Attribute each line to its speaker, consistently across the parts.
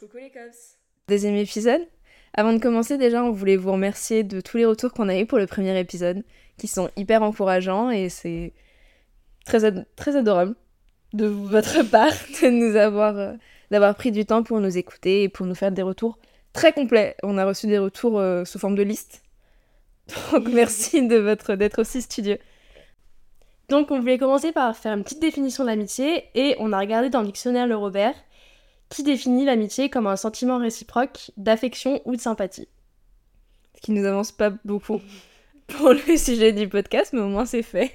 Speaker 1: Coucou les cops Deuxième épisode. Avant de commencer, déjà, on voulait vous remercier de tous les retours qu'on a eu pour le premier épisode, qui sont hyper encourageants et c'est très, très adorable de votre part de nous avoir, euh, d'avoir pris du temps pour nous écouter et pour nous faire des retours très complets. On a reçu des retours euh, sous forme de liste. Donc merci de votre d'être aussi studieux.
Speaker 2: Donc on voulait commencer par faire une petite définition de l'amitié et on a regardé dans le dictionnaire Le Robert qui définit l'amitié comme un sentiment réciproque d'affection ou de sympathie.
Speaker 1: Ce qui nous avance pas beaucoup pour le sujet du podcast, mais au moins c'est fait.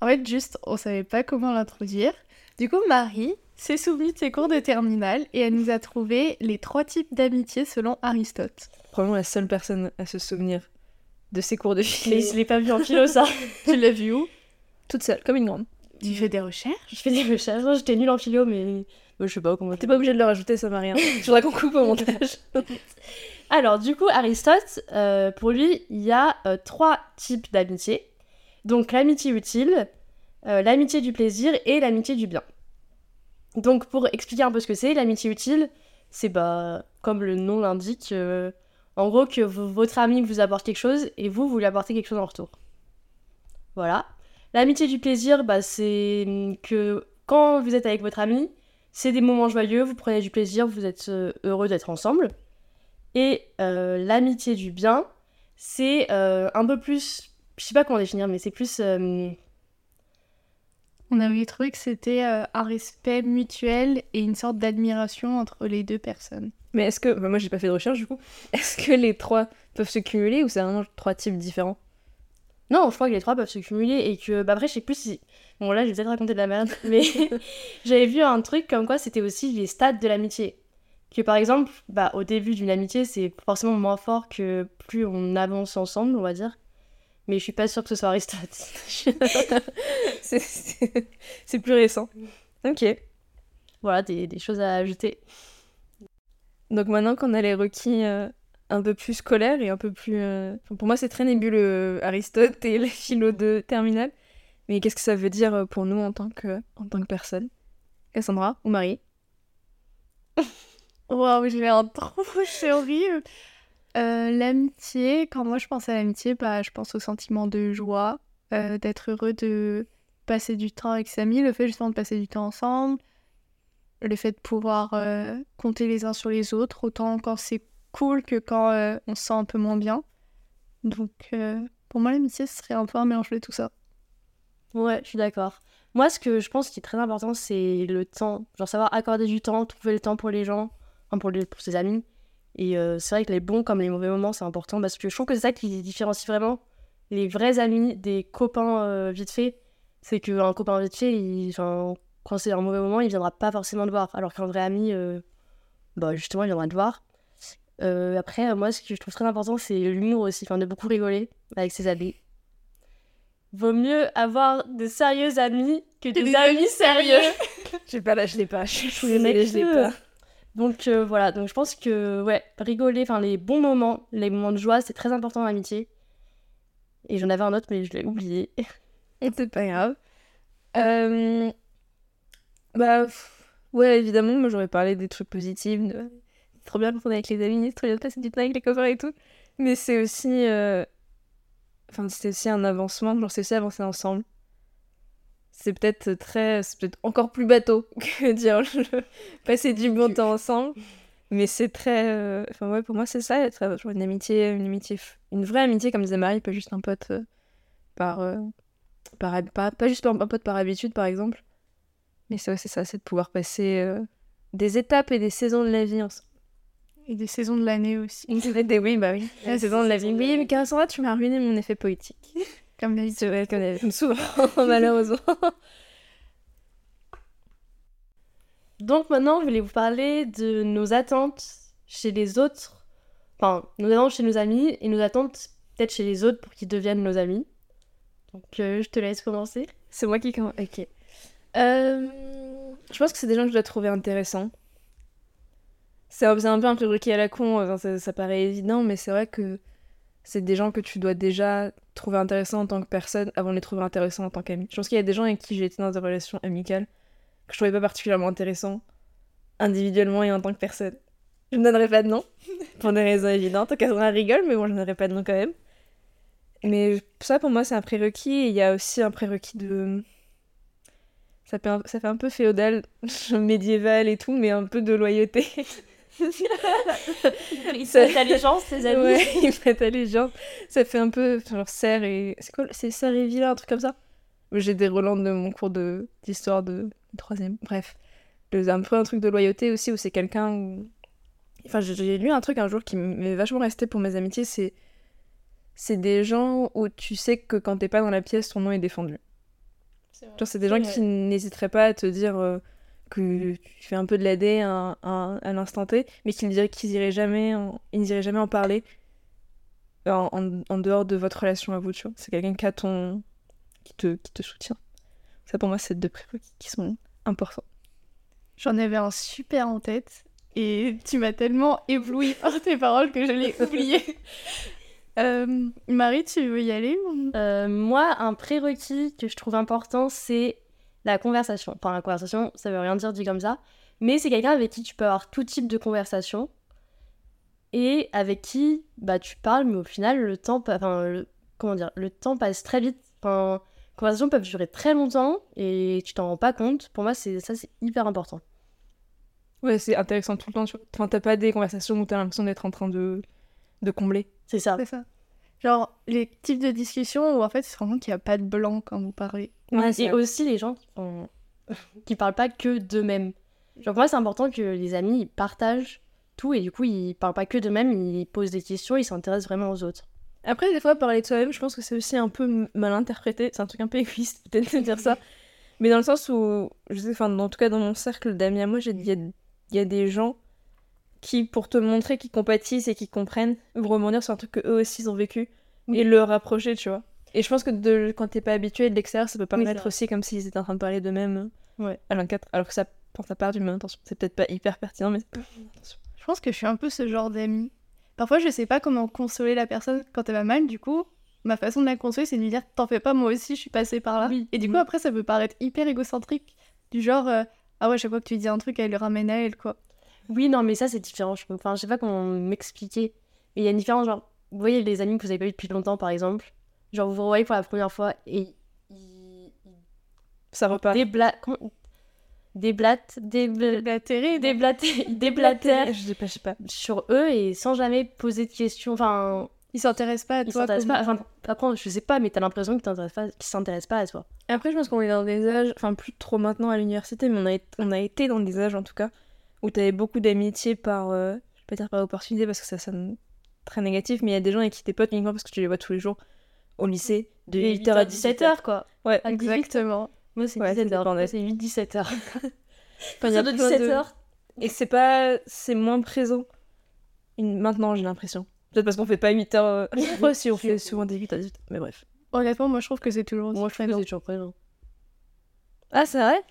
Speaker 3: En fait, juste, on savait pas comment l'introduire. Du coup, Marie s'est souvenue de ses cours de terminale et elle nous a trouvé les trois types d'amitié selon Aristote.
Speaker 1: Probablement la seule personne à se souvenir de ses cours de
Speaker 2: Mais
Speaker 1: philo.
Speaker 2: je l'ai pas vu en philo ça.
Speaker 3: Tu l'as vu où?
Speaker 1: Toute seule, comme une grande.
Speaker 3: Tu fais des recherches?
Speaker 2: Je fais des recherches, Non, j'étais nulle en philo mais mais je sais pas comment.
Speaker 1: T'es pas obligé de le rajouter, ça m'a rien. Il faudra qu'on coupe au montage.
Speaker 2: Alors du coup Aristote, euh, pour lui, il y a euh, trois types d'amitié. Donc l'amitié utile, euh, l'amitié du plaisir et l'amitié du bien. Donc pour expliquer un peu ce que c'est, l'amitié utile, c'est bah comme le nom l'indique, en gros que votre ami vous apporte quelque chose et vous vous lui apportez quelque chose en retour. Voilà. L'amitié du plaisir, bah, c'est hum, que quand vous êtes avec votre ami, c'est des moments joyeux, vous prenez du plaisir, vous êtes euh, heureux d'être ensemble. Et euh, l'amitié du bien, c'est euh, un peu plus, je sais pas comment définir, mais c'est plus euh,
Speaker 3: On avait trouvé que c'était euh, un respect mutuel et une sorte d'admiration entre les deux personnes.
Speaker 1: Mais est-ce que. bah, moi, j'ai pas fait de recherche du coup. Est-ce que les trois peuvent se cumuler ou c'est vraiment trois types différents?
Speaker 2: Non, je crois que les trois peuvent se cumuler et que. Bah après, je sais plus si. Bon, là, je vais peut-être raconter de la merde, mais j'avais vu un truc comme quoi c'était aussi les stades de l'amitié. Que par exemple, bah, au début d'une amitié, c'est forcément moins fort que plus on avance ensemble, on va dire. Mais je suis pas sûre que ce soit Aristote.
Speaker 1: C'est plus récent. Ok.
Speaker 2: voilà, des, des choses à ajouter.
Speaker 1: Donc maintenant qu'on a les requis euh, un peu plus scolaires et un peu plus... euh, pour moi, c'est très nébuleux, euh, Aristote et la philo de terminale. Mais qu'est-ce que ça veut dire euh, pour nous en tant que, en tant que personne? Cassandra ou Marie?
Speaker 3: Waouh, je vais en trop, c'est horrible. L'amitié, quand moi je pense à l'amitié, bah, je pense au sentiment de joie, d'être heureux de passer du temps avec amis, le fait justement de passer du temps ensemble, le fait de pouvoir compter les uns sur les autres, autant quand c'est cool que quand euh, on se sent un peu moins bien. Donc euh, pour moi l'amitié, ce serait un peu un mélange de tout ça.
Speaker 2: Ouais, je suis d'accord. Moi, ce que je pense qui est très important, c'est le temps. Genre savoir accorder du temps, trouver le temps pour les gens, pour, pour ses amis. Et euh, c'est vrai que les bons comme les mauvais moments, c'est important parce que je trouve que c'est ça qui différencie vraiment les vrais amis des copains vite fait. C'est qu'un copain vite fait, il, quand c'est un mauvais moment, il viendra pas forcément te voir. Alors qu'un vrai ami, bah, justement, il viendra te voir. Euh, après, euh, moi, ce que je trouve très important, c'est l'humour aussi, enfin, de beaucoup rigoler avec ses amis. Vaut mieux avoir de sérieux amis que des,
Speaker 3: des
Speaker 2: amis
Speaker 3: amis
Speaker 2: sérieux.
Speaker 1: J'ai pas là, je l'ai pas. Je suis
Speaker 2: Tous les
Speaker 1: désolée,
Speaker 2: mecs,
Speaker 1: je l'ai pas.
Speaker 2: Donc euh, voilà, donc je pense que ouais, rigoler, enfin les bons moments, les moments de joie, c'est très important dans l'amitié. Et j'en avais un autre, mais je l'ai oublié.
Speaker 1: C'est pas grave. Euh, Bah, pff, ouais, évidemment, moi j'aurais parlé des trucs positifs. de- trop bien quand on est avec les amis, c'est trop bien de passer du temps avec les copains et tout. Mais c'est aussi. euh, Enfin, c'est aussi un avancement, genre c'est aussi avancer ensemble. C'est peut-être très. C'est peut-être encore plus bateau que dire passer du bon temps ensemble. Mais c'est très. euh, Enfin, ouais, pour moi, c'est ça, être genre une amitié, une amitié. Une vraie amitié, comme disait Marie, pas juste un pote euh, par. euh, par pas, pas juste un pote par habitude, par exemple. Mais c'est ça, c'est de pouvoir passer euh, des étapes et des saisons de la vie ensemble.
Speaker 3: Et des saisons de l'année aussi.
Speaker 1: Des oui, bah oui. La saison de la vie. Oui, mais Cassandra, tu m'as ruiné mon effet poétique.
Speaker 3: Comme d'habitude.
Speaker 1: Vrai qu'on comme souvent, malheureusement.
Speaker 2: Donc maintenant, je voulais vous parler de nos attentes chez les autres. Enfin, nos attentes chez nos amis et nos attentes peut-être chez les autres pour qu'ils deviennent nos amis. Donc euh, je te laisse commencer.
Speaker 1: C'est moi qui commence. Ok. Euh, je pense que c'est des gens que je dois trouver intéressants. C'est un, c'est un peu un prérequis à la con, enfin, ça, ça paraît évident, mais c'est vrai que c'est des gens que tu dois déjà trouver intéressants en tant que personne avant de les trouver intéressants en tant qu'amis. Je pense qu'il y a des gens avec qui j'ai été dans des relations amicales que je trouvais pas particulièrement intéressants individuellement et en tant que personne. Je ne donnerai pas de nom, pour des raisons évidentes. Cassandra rigole, mais bon, je ne donnerai pas de nom quand même. Mais ça, pour moi, c'est un prérequis. Et il y a aussi un prérequis de... Ça fait, un, ça fait un peu féodal, médiéval et tout, mais un peu de loyauté.
Speaker 2: Il fait allégeance, ses amis.
Speaker 1: Ouais, il fait allégeance. Ça fait un peu genre serre et... C'est quoi C'est serre et vilain, un truc comme ça? J'ai des relents de mon cours de- d'histoire de... de troisième. Bref. Un peu un truc de loyauté aussi, où c'est quelqu'un où... Enfin, j'ai- lu un truc un jour qui m'est vachement resté pour mes amitiés, c'est... C'est des gens où tu sais que quand t'es pas dans la pièce, ton nom est défendu. C'est des gens qui n'hésiteraient pas à te dire euh, que tu fais un peu de l'AD à, à, à l'instant T, mais qu'ils diraient qu'ils iraient jamais, en... ils n'iraient jamais en parler en, en- en dehors de votre relation à vous, tu vois. C'est quelqu'un qui a ton... qui te, qui te soutient. Ça, pour moi, c'est deux prérequis qui sont importants.
Speaker 3: J'en avais un super en tête et tu m'as tellement ébloui par tes paroles que je l'ai oublié. Euh, Marie, tu veux y aller
Speaker 2: Euh, moi, un prérequis que je trouve important, c'est la conversation. Enfin, la conversation, ça veut rien dire dit comme ça, mais c'est quelqu'un avec qui tu peux avoir tout type de conversation et avec qui bah tu parles, mais au final, le temps, enfin, le- comment dire, le temps passe très vite. Enfin, les conversations peuvent durer très longtemps et tu t'en rends pas compte. Pour moi, c'est ça, c'est hyper important.
Speaker 1: Ouais, c'est intéressant tout le temps, tu vois. Enfin, t'as pas des conversations où t'as l'impression d'être en train de, de combler.
Speaker 2: C'est ça.
Speaker 3: C'est ça. Genre, les types de discussions où en fait, rends compte qu'il n'y a pas de blanc quand vous parlez.
Speaker 1: Ouais,
Speaker 2: et
Speaker 1: c'est
Speaker 2: aussi les gens qui, font- qui parlent pas que d'eux-mêmes. Genre pour moi c'est important que les amis ils partagent tout et du coup ils parlent pas que d'eux-mêmes, ils posent des questions, ils s'intéressent vraiment aux autres.
Speaker 1: Après, des fois, parler de soi-même, je pense que c'est aussi un peu mal interprété. C'est un truc un peu égoïste, peut-être, de dire ça. Mais dans le sens où, je sais, enfin, en tout cas, dans mon cercle d'amis à moi, j'ai- il y a, il y a des gens qui, pour te montrer qu'ils compatissent et qu'ils comprennent, vont rebondir sur un truc que eux aussi ils ont vécu et le rapprocher, tu vois. Et je pense que de, quand t'es pas habitué de l'extérieur, ça peut
Speaker 2: Oui,
Speaker 1: paraître
Speaker 2: vrai.
Speaker 1: aussi comme s'ils étaient en train de parler d'eux-mêmes
Speaker 2: Ouais.
Speaker 1: à l'un alors que ça, quand ça part d'une bonne intention. C'est peut-être pas hyper pertinent, mais.
Speaker 3: Je pense que je suis un peu ce genre d'amie. Parfois, je sais pas comment consoler la personne quand elle va mal, du coup, ma façon de la consoler, c'est de lui dire T'en fais pas, moi aussi, je suis passée par là.
Speaker 2: Oui.
Speaker 3: Et du coup,
Speaker 2: Oui.
Speaker 3: après, ça peut paraître hyper égocentrique, du genre euh, Ah ouais, chaque fois que tu dis un truc, elle le ramène à elle, quoi.
Speaker 2: Oui non mais ça c'est différent, je... enfin je sais pas comment m'expliquer. Mais il y a une différence genre, vous voyez les amis que vous avez pas vu depuis longtemps par exemple, genre vous vous revoyez pour la première fois et ils,
Speaker 1: Ça repart.
Speaker 2: débla... comment- déblatent, débl...
Speaker 3: Blatéré,
Speaker 2: déblater, ils déblatèrent
Speaker 1: Je sais pas, je sais pas.
Speaker 2: sur eux et sans jamais poser de questions. Enfin,
Speaker 3: il s'intéresse pas à
Speaker 2: ils
Speaker 3: toi.
Speaker 2: s'intéressent
Speaker 3: comme-
Speaker 2: pas. Enfin, après, je sais pas, mais t'as l'impression qu'ils pas, s'intéressent pas à toi.
Speaker 1: Après, je pense qu'on est dans des âges, enfin plus trop maintenant à l'université, mais on a, été- on a été dans des âges en tout cas, où t'avais beaucoup d'amitié par, euh, je vais pas dire par opportunité parce que ça sonne très négatif, mais il y a des gens avec qui t'es potes uniquement parce que tu les vois tous les jours au lycée, de 8h à 17h.
Speaker 2: quoi.
Speaker 1: Ouais,
Speaker 2: À 18h.
Speaker 3: Exactement.
Speaker 2: Moi, c'est
Speaker 1: Ouais, ça
Speaker 2: 17h.
Speaker 1: dépend
Speaker 2: Moi,
Speaker 1: des-
Speaker 2: c'est 8-17h.
Speaker 1: Enfin, il y a
Speaker 2: de
Speaker 1: plein de-
Speaker 2: 17h.
Speaker 1: Et c'est pas, c'est moins présent une- maintenant, j'ai l'impression. Peut-être parce qu'on fait pas 8h. euh... Ouais, si, on fait souvent des 8 à 18 mais bref.
Speaker 3: Honnêtement, moi, je trouve que c'est toujours
Speaker 2: Moi, je trouve que
Speaker 3: présent.
Speaker 2: c'est toujours présent.
Speaker 1: Ah, c'est vrai?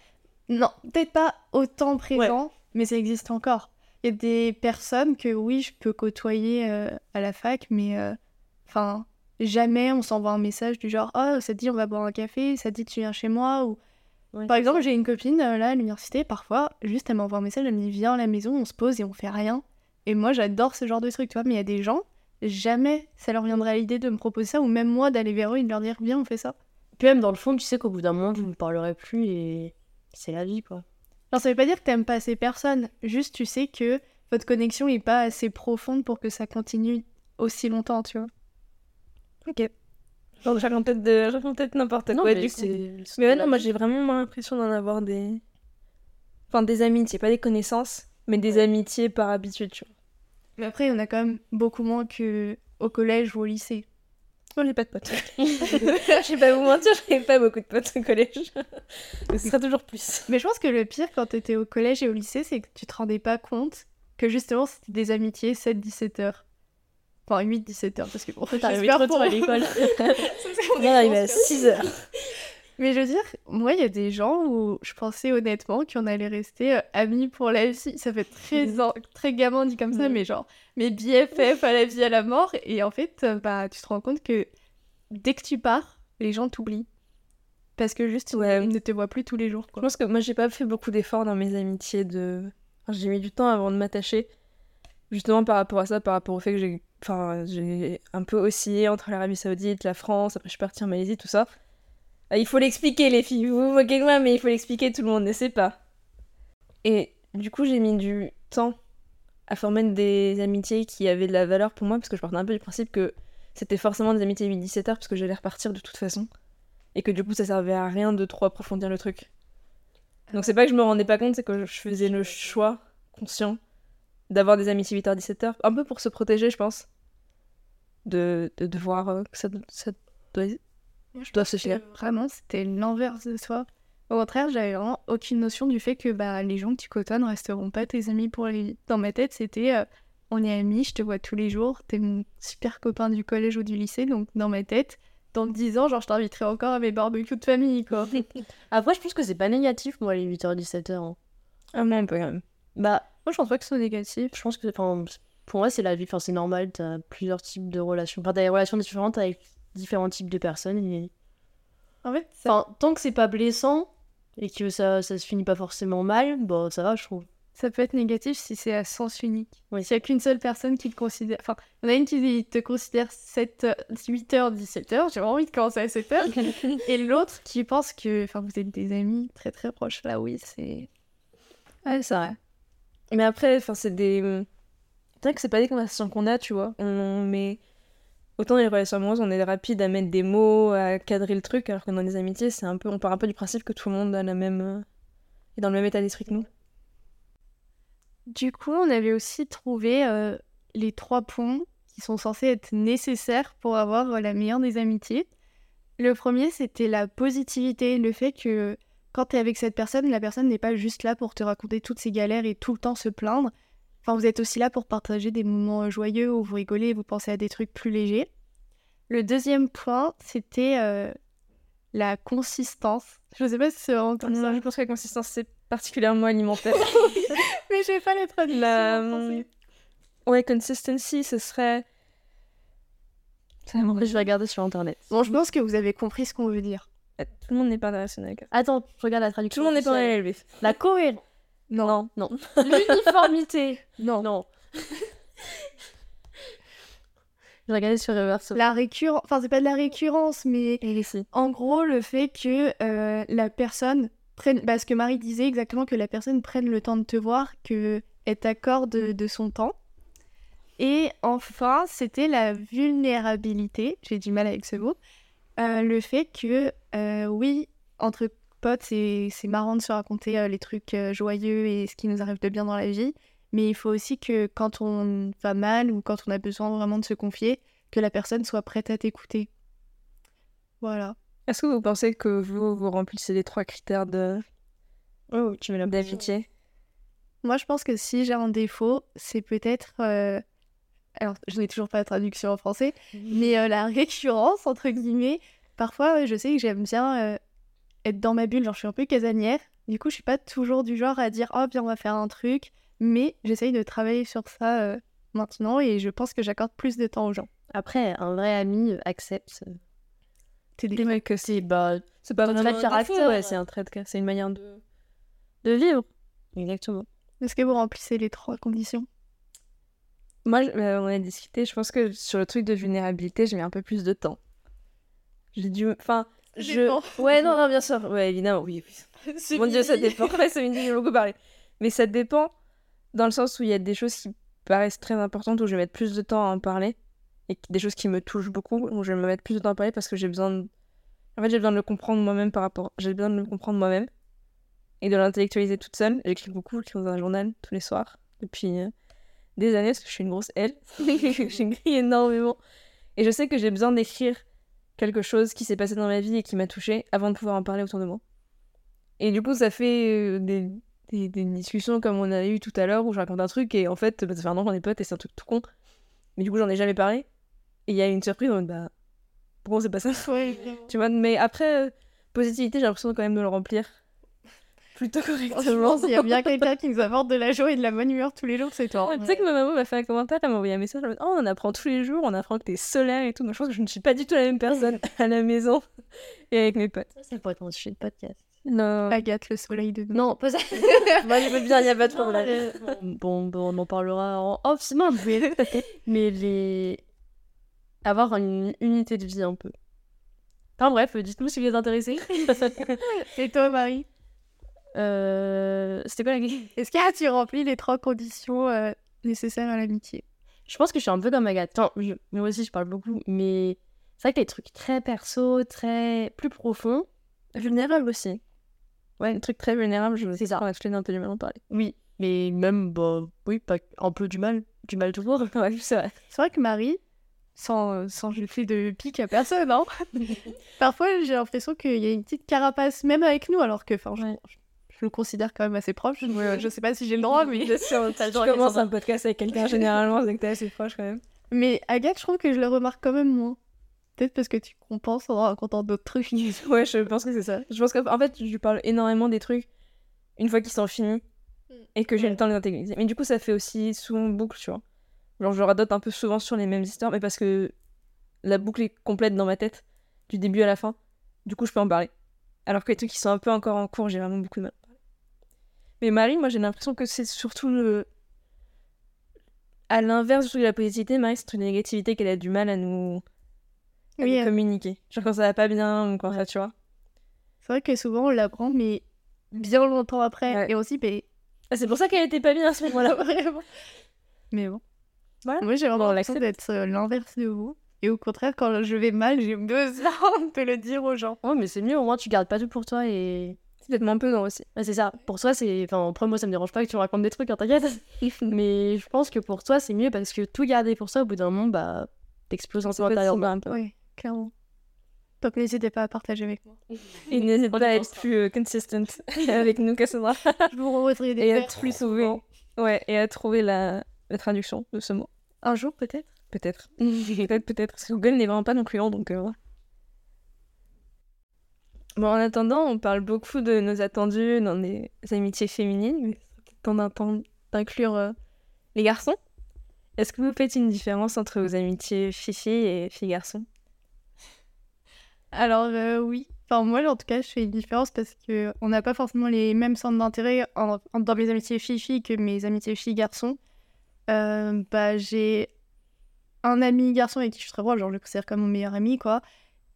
Speaker 3: Non, peut-être pas autant présent, mais ça existe encore. Il y a des personnes que oui, je peux côtoyer euh, à la fac, mais euh, enfin, jamais on s'envoie un message du genre Oh, ça te dit on va boire un café, ça te dit tu viens chez moi ou...
Speaker 2: Ouais,
Speaker 3: Par exemple, j'ai une copine euh, là à l'université, parfois, juste elle m'envoie un message, elle me dit Viens à la maison, on se pose et on fait rien. Et moi, j'adore ce genre de truc, tu vois, mais il y a des gens, jamais ça leur viendrait à l'idée de me proposer ça, ou même moi d'aller vers eux et de leur dire Viens, on fait ça.
Speaker 2: Puis même dans le fond, tu sais qu'au bout d'un moment, vous ne parlerez plus et c'est la vie, quoi.
Speaker 3: Alors, ça veut pas dire que t'aimes pas ces personnes, juste tu sais que votre connexion est pas assez profonde pour que ça continue aussi longtemps, tu vois.
Speaker 1: Ok. Genre, chacun peut-être de... chacun peut-être n'importe quoi, du coup.
Speaker 2: c'est...
Speaker 1: Mais ouais, non, moi j'ai vraiment moins l'impression d'en avoir des. Enfin, des amitiés, pas des connaissances, mais des amitiés par habitude, tu vois.
Speaker 3: Mais après, on a quand même beaucoup moins que au collège ou au lycée.
Speaker 1: Moi j'ai pas de potes. Je vais pas vous mentir, j'avais pas beaucoup de potes au collège. Ce sera toujours plus.
Speaker 3: Mais je pense que le pire quand t'étais au collège et au lycée, c'est que tu te rendais pas compte que justement c'était des amitiés 7-17 heures. Enfin 8-17 heures, parce que bon,
Speaker 2: T'arrivais
Speaker 3: j'espère
Speaker 2: trop tôt
Speaker 3: pour-
Speaker 2: à l'école.
Speaker 1: On est arrivé à 6 heures.
Speaker 3: Mais je veux dire, moi, il y a des gens où je pensais honnêtement qu'on allait rester euh, amis pour la vie. Ça fait très, très gamin dit comme ça, mais genre, mes BFF à la vie, à la mort. Et en fait, euh, bah, tu te rends compte que dès que tu pars, les gens t'oublient. Parce que juste,
Speaker 1: Ouais.
Speaker 3: ils ne te voient plus tous les jours.
Speaker 1: Je pense que moi j'ai pas fait beaucoup d'efforts dans mes amitiés de. Enfin, j'ai mis du temps avant de m'attacher. justement par rapport à ça, par rapport au fait que j'ai enfin, j'ai un peu oscillé entre l'Arabie Saoudite, la France, après je suis partie en Malaisie, tout ça. Ah, il faut l'expliquer, les filles. Vous vous moquez de moi, mais il faut l'expliquer, tout le monde ne sait pas. Et du coup, j'ai mis du temps à former des amitiés qui avaient de la valeur pour moi, parce que je partais un peu du principe que c'était forcément des amitiés 8-17 heures, parce que j'allais repartir de toute façon. Et que du coup, ça servait à rien de trop approfondir le truc. Donc c'est pas que je me rendais pas compte, c'est que je faisais le choix conscient d'avoir des amitiés 8h-17h, un peu pour se protéger, je pense. De, de, euh, que ça,
Speaker 3: je pense
Speaker 1: se faire.
Speaker 3: Vraiment, c'était l'inverse de soi. Au contraire, j'avais vraiment aucune notion du fait que bah, les gens que tu côtoies ne resteront pas tes amis pour la vie. Dans ma tête, c'était euh, on est amis, je te vois tous les jours, t'es mon super copain du collège ou du lycée, donc dans ma tête, dans 10 ans, genre je t'inviterai encore à mes barbecues de famille, quoi.
Speaker 2: Après, je pense que c'est pas négatif, moi, les 8h-17h. hein.
Speaker 1: Ah, un peu quand même.
Speaker 2: Bah,
Speaker 3: Moi, je pense pas que ce soit négatif.
Speaker 2: je pense que, enfin, pour moi, c'est la vie, enfin, c'est normal, t'as plusieurs types de relations. Enfin, t'as des relations différentes avec différents types de personnes. Et...
Speaker 3: En fait, ça,
Speaker 2: Enfin, tant que c'est pas blessant et que ça, ça se finit pas forcément mal, bah, ça va, je trouve.
Speaker 3: ça peut être négatif si c'est à sens unique.
Speaker 2: Oui.
Speaker 3: S'il y a qu'une seule personne qui te considère. Enfin, il y en a une qui te considère 7, 8h, 17h, j'ai vraiment envie de commencer à 7h. et l'autre qui pense que enfin, vous êtes des amis très très proches. Là, oui, c'est.
Speaker 1: Ouais, c'est vrai. Mais après, enfin, c'est des. C'est vrai que c'est pas des conversations qu'on a, tu vois. On met. Autant dans les relations amoureuses, on est rapide à mettre des mots, à cadrer le truc, alors que dans les amitiés, c'est un peu. On part un peu du principe que tout le monde a la même. euh, est dans le même état d'esprit que nous.
Speaker 3: Du coup, on avait aussi trouvé euh, les trois points qui sont censés être nécessaires pour avoir euh, la meilleure des amitiés. Le premier, c'était la positivité, le fait que quand tu es avec cette personne, la personne n'est pas juste là pour te raconter toutes ses galères et tout le temps se plaindre. Enfin, vous êtes aussi là pour partager des moments euh, joyeux où vous rigolez et vous pensez à des trucs plus légers. Le deuxième point, c'était euh, la consistance. Je sais pas si c'est vraiment comme ça.
Speaker 1: je pense que la consistance, c'est particulièrement alimentaire.
Speaker 3: Mais j'ai pas la traduction.
Speaker 1: La-
Speaker 3: français.
Speaker 1: ouais, consistency, ce serait. Ça me
Speaker 2: Je vais regarder sur internet.
Speaker 3: Bon, je pense que vous avez compris ce qu'on veut dire.
Speaker 1: Tout le monde n'est pas international.
Speaker 2: Attends, je regarde la
Speaker 1: Tout
Speaker 2: traduction.
Speaker 1: le monde n'est pas élevé.
Speaker 2: La cohérence.
Speaker 3: Non.
Speaker 2: Non. L'uniformité.
Speaker 3: Non.
Speaker 2: Non. Je regardais sur Reverse.
Speaker 3: La récurrence, enfin c'est pas de la récurrence, mais en gros le fait que euh, la personne prenne, bah, ce que Marie disait exactement, que la personne prenne le temps de te voir, que elle t'accorde de, de son temps. Et enfin, c'était la vulnérabilité, j'ai du mal avec ce mot, Euh, le fait que euh, oui, entre potes, c'est c'est marrant de se raconter euh, les trucs euh, joyeux et ce qui nous arrive de bien dans la vie, mais il faut aussi que quand on va mal ou quand on a besoin vraiment de se confier, que la personne soit prête à t'écouter. Voilà.
Speaker 1: Est-ce que vous pensez que vous, vous remplissez les trois critères de
Speaker 2: Oh, tu la
Speaker 1: d'amitié?
Speaker 3: Moi, je pense que si j'ai un défaut, c'est peut-être. euh, Alors, je n'ai toujours pas la traduction en français, mais euh, la récurrence, entre guillemets. Parfois, je sais que j'aime bien euh, être dans ma bulle, genre je suis un peu casanière. Du coup, je suis pas toujours du genre à dire, oh, bien, on va faire un truc. Mais j'essaye de travailler sur ça euh, maintenant et je pense que j'accorde plus de temps aux gens.
Speaker 2: Après, un vrai ami euh, accepte. euh,
Speaker 3: T'es des-
Speaker 1: Les mecs, que
Speaker 2: C'est bah,
Speaker 1: c'est pas vraiment
Speaker 2: trait de
Speaker 1: un
Speaker 2: caractère,
Speaker 1: ouais, c'est un trait de caractère, c'est une manière de.
Speaker 2: de vivre. Exactement.
Speaker 3: Est-ce que vous remplissez les trois conditions?
Speaker 1: Moi, je- euh, on a discuté, je pense que sur le truc de vulnérabilité, j'ai mis un peu plus de temps. J'ai dû. Enfin, je.
Speaker 3: dépend.
Speaker 1: Ouais, non, non, bien sûr. Ouais, évidemment, oui. oui. Mon dieu, ça dépend. Ouais, ça j'ai beaucoup parlé. Mais ça dépend dans le sens où il y a des choses qui paraissent très importantes où je vais mettre plus de temps à en parler et des choses qui me touchent beaucoup où je vais me mettre plus de temps à parler parce que j'ai besoin de... En fait, j'ai besoin de le comprendre moi-même par rapport... J'ai besoin de le comprendre moi-même et de l'intellectualiser toute seule. J'écris beaucoup, j'écris dans un journal tous les soirs depuis euh, des années parce que je suis une grosse L. J'écris énormément. Et je sais que j'ai besoin d'écrire quelque chose qui s'est passé dans ma vie et qui m'a touchée avant de pouvoir en parler autour de moi. Et du coup, ça fait euh, des, des, des discussions comme on a eu tout à l'heure où je raconte un truc et en fait, bah, ça fait un an qu'on est potes et c'est un truc tout con. Mais du coup, j'en ai jamais parlé. Et il y a une surprise mode, bah, pourquoi on sait pas ça? Tu vois, mais après, euh, positivité, j'ai l'impression quand même de le remplir plutôt correctement.
Speaker 3: S'il y a bien quelqu'un qui nous apporte de la joie et de la bonne humeur tous les jours, c'est toi.
Speaker 1: Ouais, Tu sais que ma maman m'a fait un commentaire, elle m'a envoyé un message, elle m'a dit, oh, on apprend tous les jours, on apprend que t'es solaire et tout. Donc je pense que je ne suis pas du tout la même personne à la maison et avec mes potes.
Speaker 2: Ça, ça pourrait être un sujet de podcast.
Speaker 1: Non.
Speaker 3: Agathe, le soleil de nous.
Speaker 2: Non, pas ça. Moi, je veux bien, il n'y a pas de problème. Bon, bon, on en parlera en off, bon, mais, mais les... avoir une unité de vie un peu. Enfin bref, dites-nous si vous êtes intéressés.
Speaker 3: Et toi, Marie
Speaker 2: Euh, C'était quoi la
Speaker 3: Est-ce que tu remplis les trois conditions euh, nécessaires à l'amitié?
Speaker 2: Je pense que je suis un peu comme Agathe. Enfin, je- moi aussi, je parle beaucoup, mais c'est vrai que les trucs très perso, très plus profonds,
Speaker 1: Vulnérable aussi. Ouais, un truc très vulnérable, je
Speaker 2: C'est ça.
Speaker 1: Je un peu du mal à en parler.
Speaker 2: oui. Mais même, bah, oui, pas un peu du mal, du mal toujours.
Speaker 1: Ouais, c'est vrai.
Speaker 3: C'est vrai que Marie, sans, sans jeter de pique à personne, hein, parfois j'ai l'impression qu'il y a une petite carapace, même avec nous, alors que enfin, je,
Speaker 2: Ouais.
Speaker 3: je- je le considère quand même assez proche. Je, je sais pas si j'ai le droit, mais...
Speaker 1: Sûr, tu commences un podcast avec quelqu'un, généralement, c'est que t'es assez proche quand même.
Speaker 3: mais Agathe, je trouve que je le remarque quand même moins. Peut-être parce que tu compenses en racontant d'autres trucs.
Speaker 1: Ouais, je pense que c'est ça. Je pense qu'en fait, je lui parle énormément des trucs une fois qu'ils sont finis et que j'ai
Speaker 3: Ouais.
Speaker 1: le temps de les intégrer. Mais du coup, ça fait aussi souvent boucle, tu vois. Genre, je radote un peu souvent sur les mêmes histoires, mais parce que la boucle est complète dans ma tête, du début à la fin. Du coup, je peux en parler. Alors que les trucs qui sont un peu encore en cours, j'ai vraiment beaucoup de mal. Mais Marie, moi, j'ai l'impression que c'est surtout le. À l'inverse de la positivité, Marie, c'est une négativité qu'elle a du mal à nous, à
Speaker 3: Oui,
Speaker 1: nous
Speaker 3: euh,
Speaker 1: communiquer. Genre quand ça va pas bien ou quand ça, tu vois.
Speaker 3: c'est vrai que souvent on l'apprend, mais bien longtemps après.
Speaker 1: Ouais.
Speaker 3: Et aussi, mais...
Speaker 1: Ah, c'est pour ça qu'elle était pas bien à ce moment-là.
Speaker 3: Vraiment. Mais bon.
Speaker 1: Voilà.
Speaker 3: Moi, j'ai vraiment l'impression d'être euh, l'inverse de vous. Et au contraire, quand je vais mal, j'ai besoin de le dire aux gens.
Speaker 2: Ouais, mais c'est mieux, au moins tu gardes pas tout pour toi et.
Speaker 1: Peut-être moins pesant aussi.
Speaker 2: Ouais, c'est ça. Pour toi, c'est. Enfin, après, moi, ça me dérange pas que tu me racontes des trucs, hein, t'inquiète. mais je pense que pour toi, c'est mieux parce que tout garder pour ça, au bout d'un moment, bah. T'exploses un peu intérieurement.
Speaker 1: un peu.
Speaker 3: Oui, clairement. Donc n'hésitez pas à partager avec moi.
Speaker 1: Et n'hésite
Speaker 2: On
Speaker 1: pas à être plus euh, consistent avec nous, Cassandra.
Speaker 3: Je vous remettrai des
Speaker 1: Et à plus sauver. Ouais, et à trouver la, la traduction de ce mot.
Speaker 3: Un jour, peut-être
Speaker 1: Peut-être. peut-être, peut-être. Parce que Google n'est vraiment pas non plus donc euh. Bon, en attendant, on parle beaucoup de nos attendus dans des amitiés féminines, mais c'est temps d'inclure euh, les garçons. Est-ce que vous faites une différence entre vos amitiés filles et filles-garçons
Speaker 3: Alors euh, oui. Enfin moi en tout cas je fais une différence parce que on n'a pas forcément les mêmes centres d'intérêt en- en- dans mes amitiés filles-filles que mes amitiés filles-garçons. Euh, bah j'ai un ami garçon avec qui je suis très proche, genre je le considère comme mon meilleur ami quoi.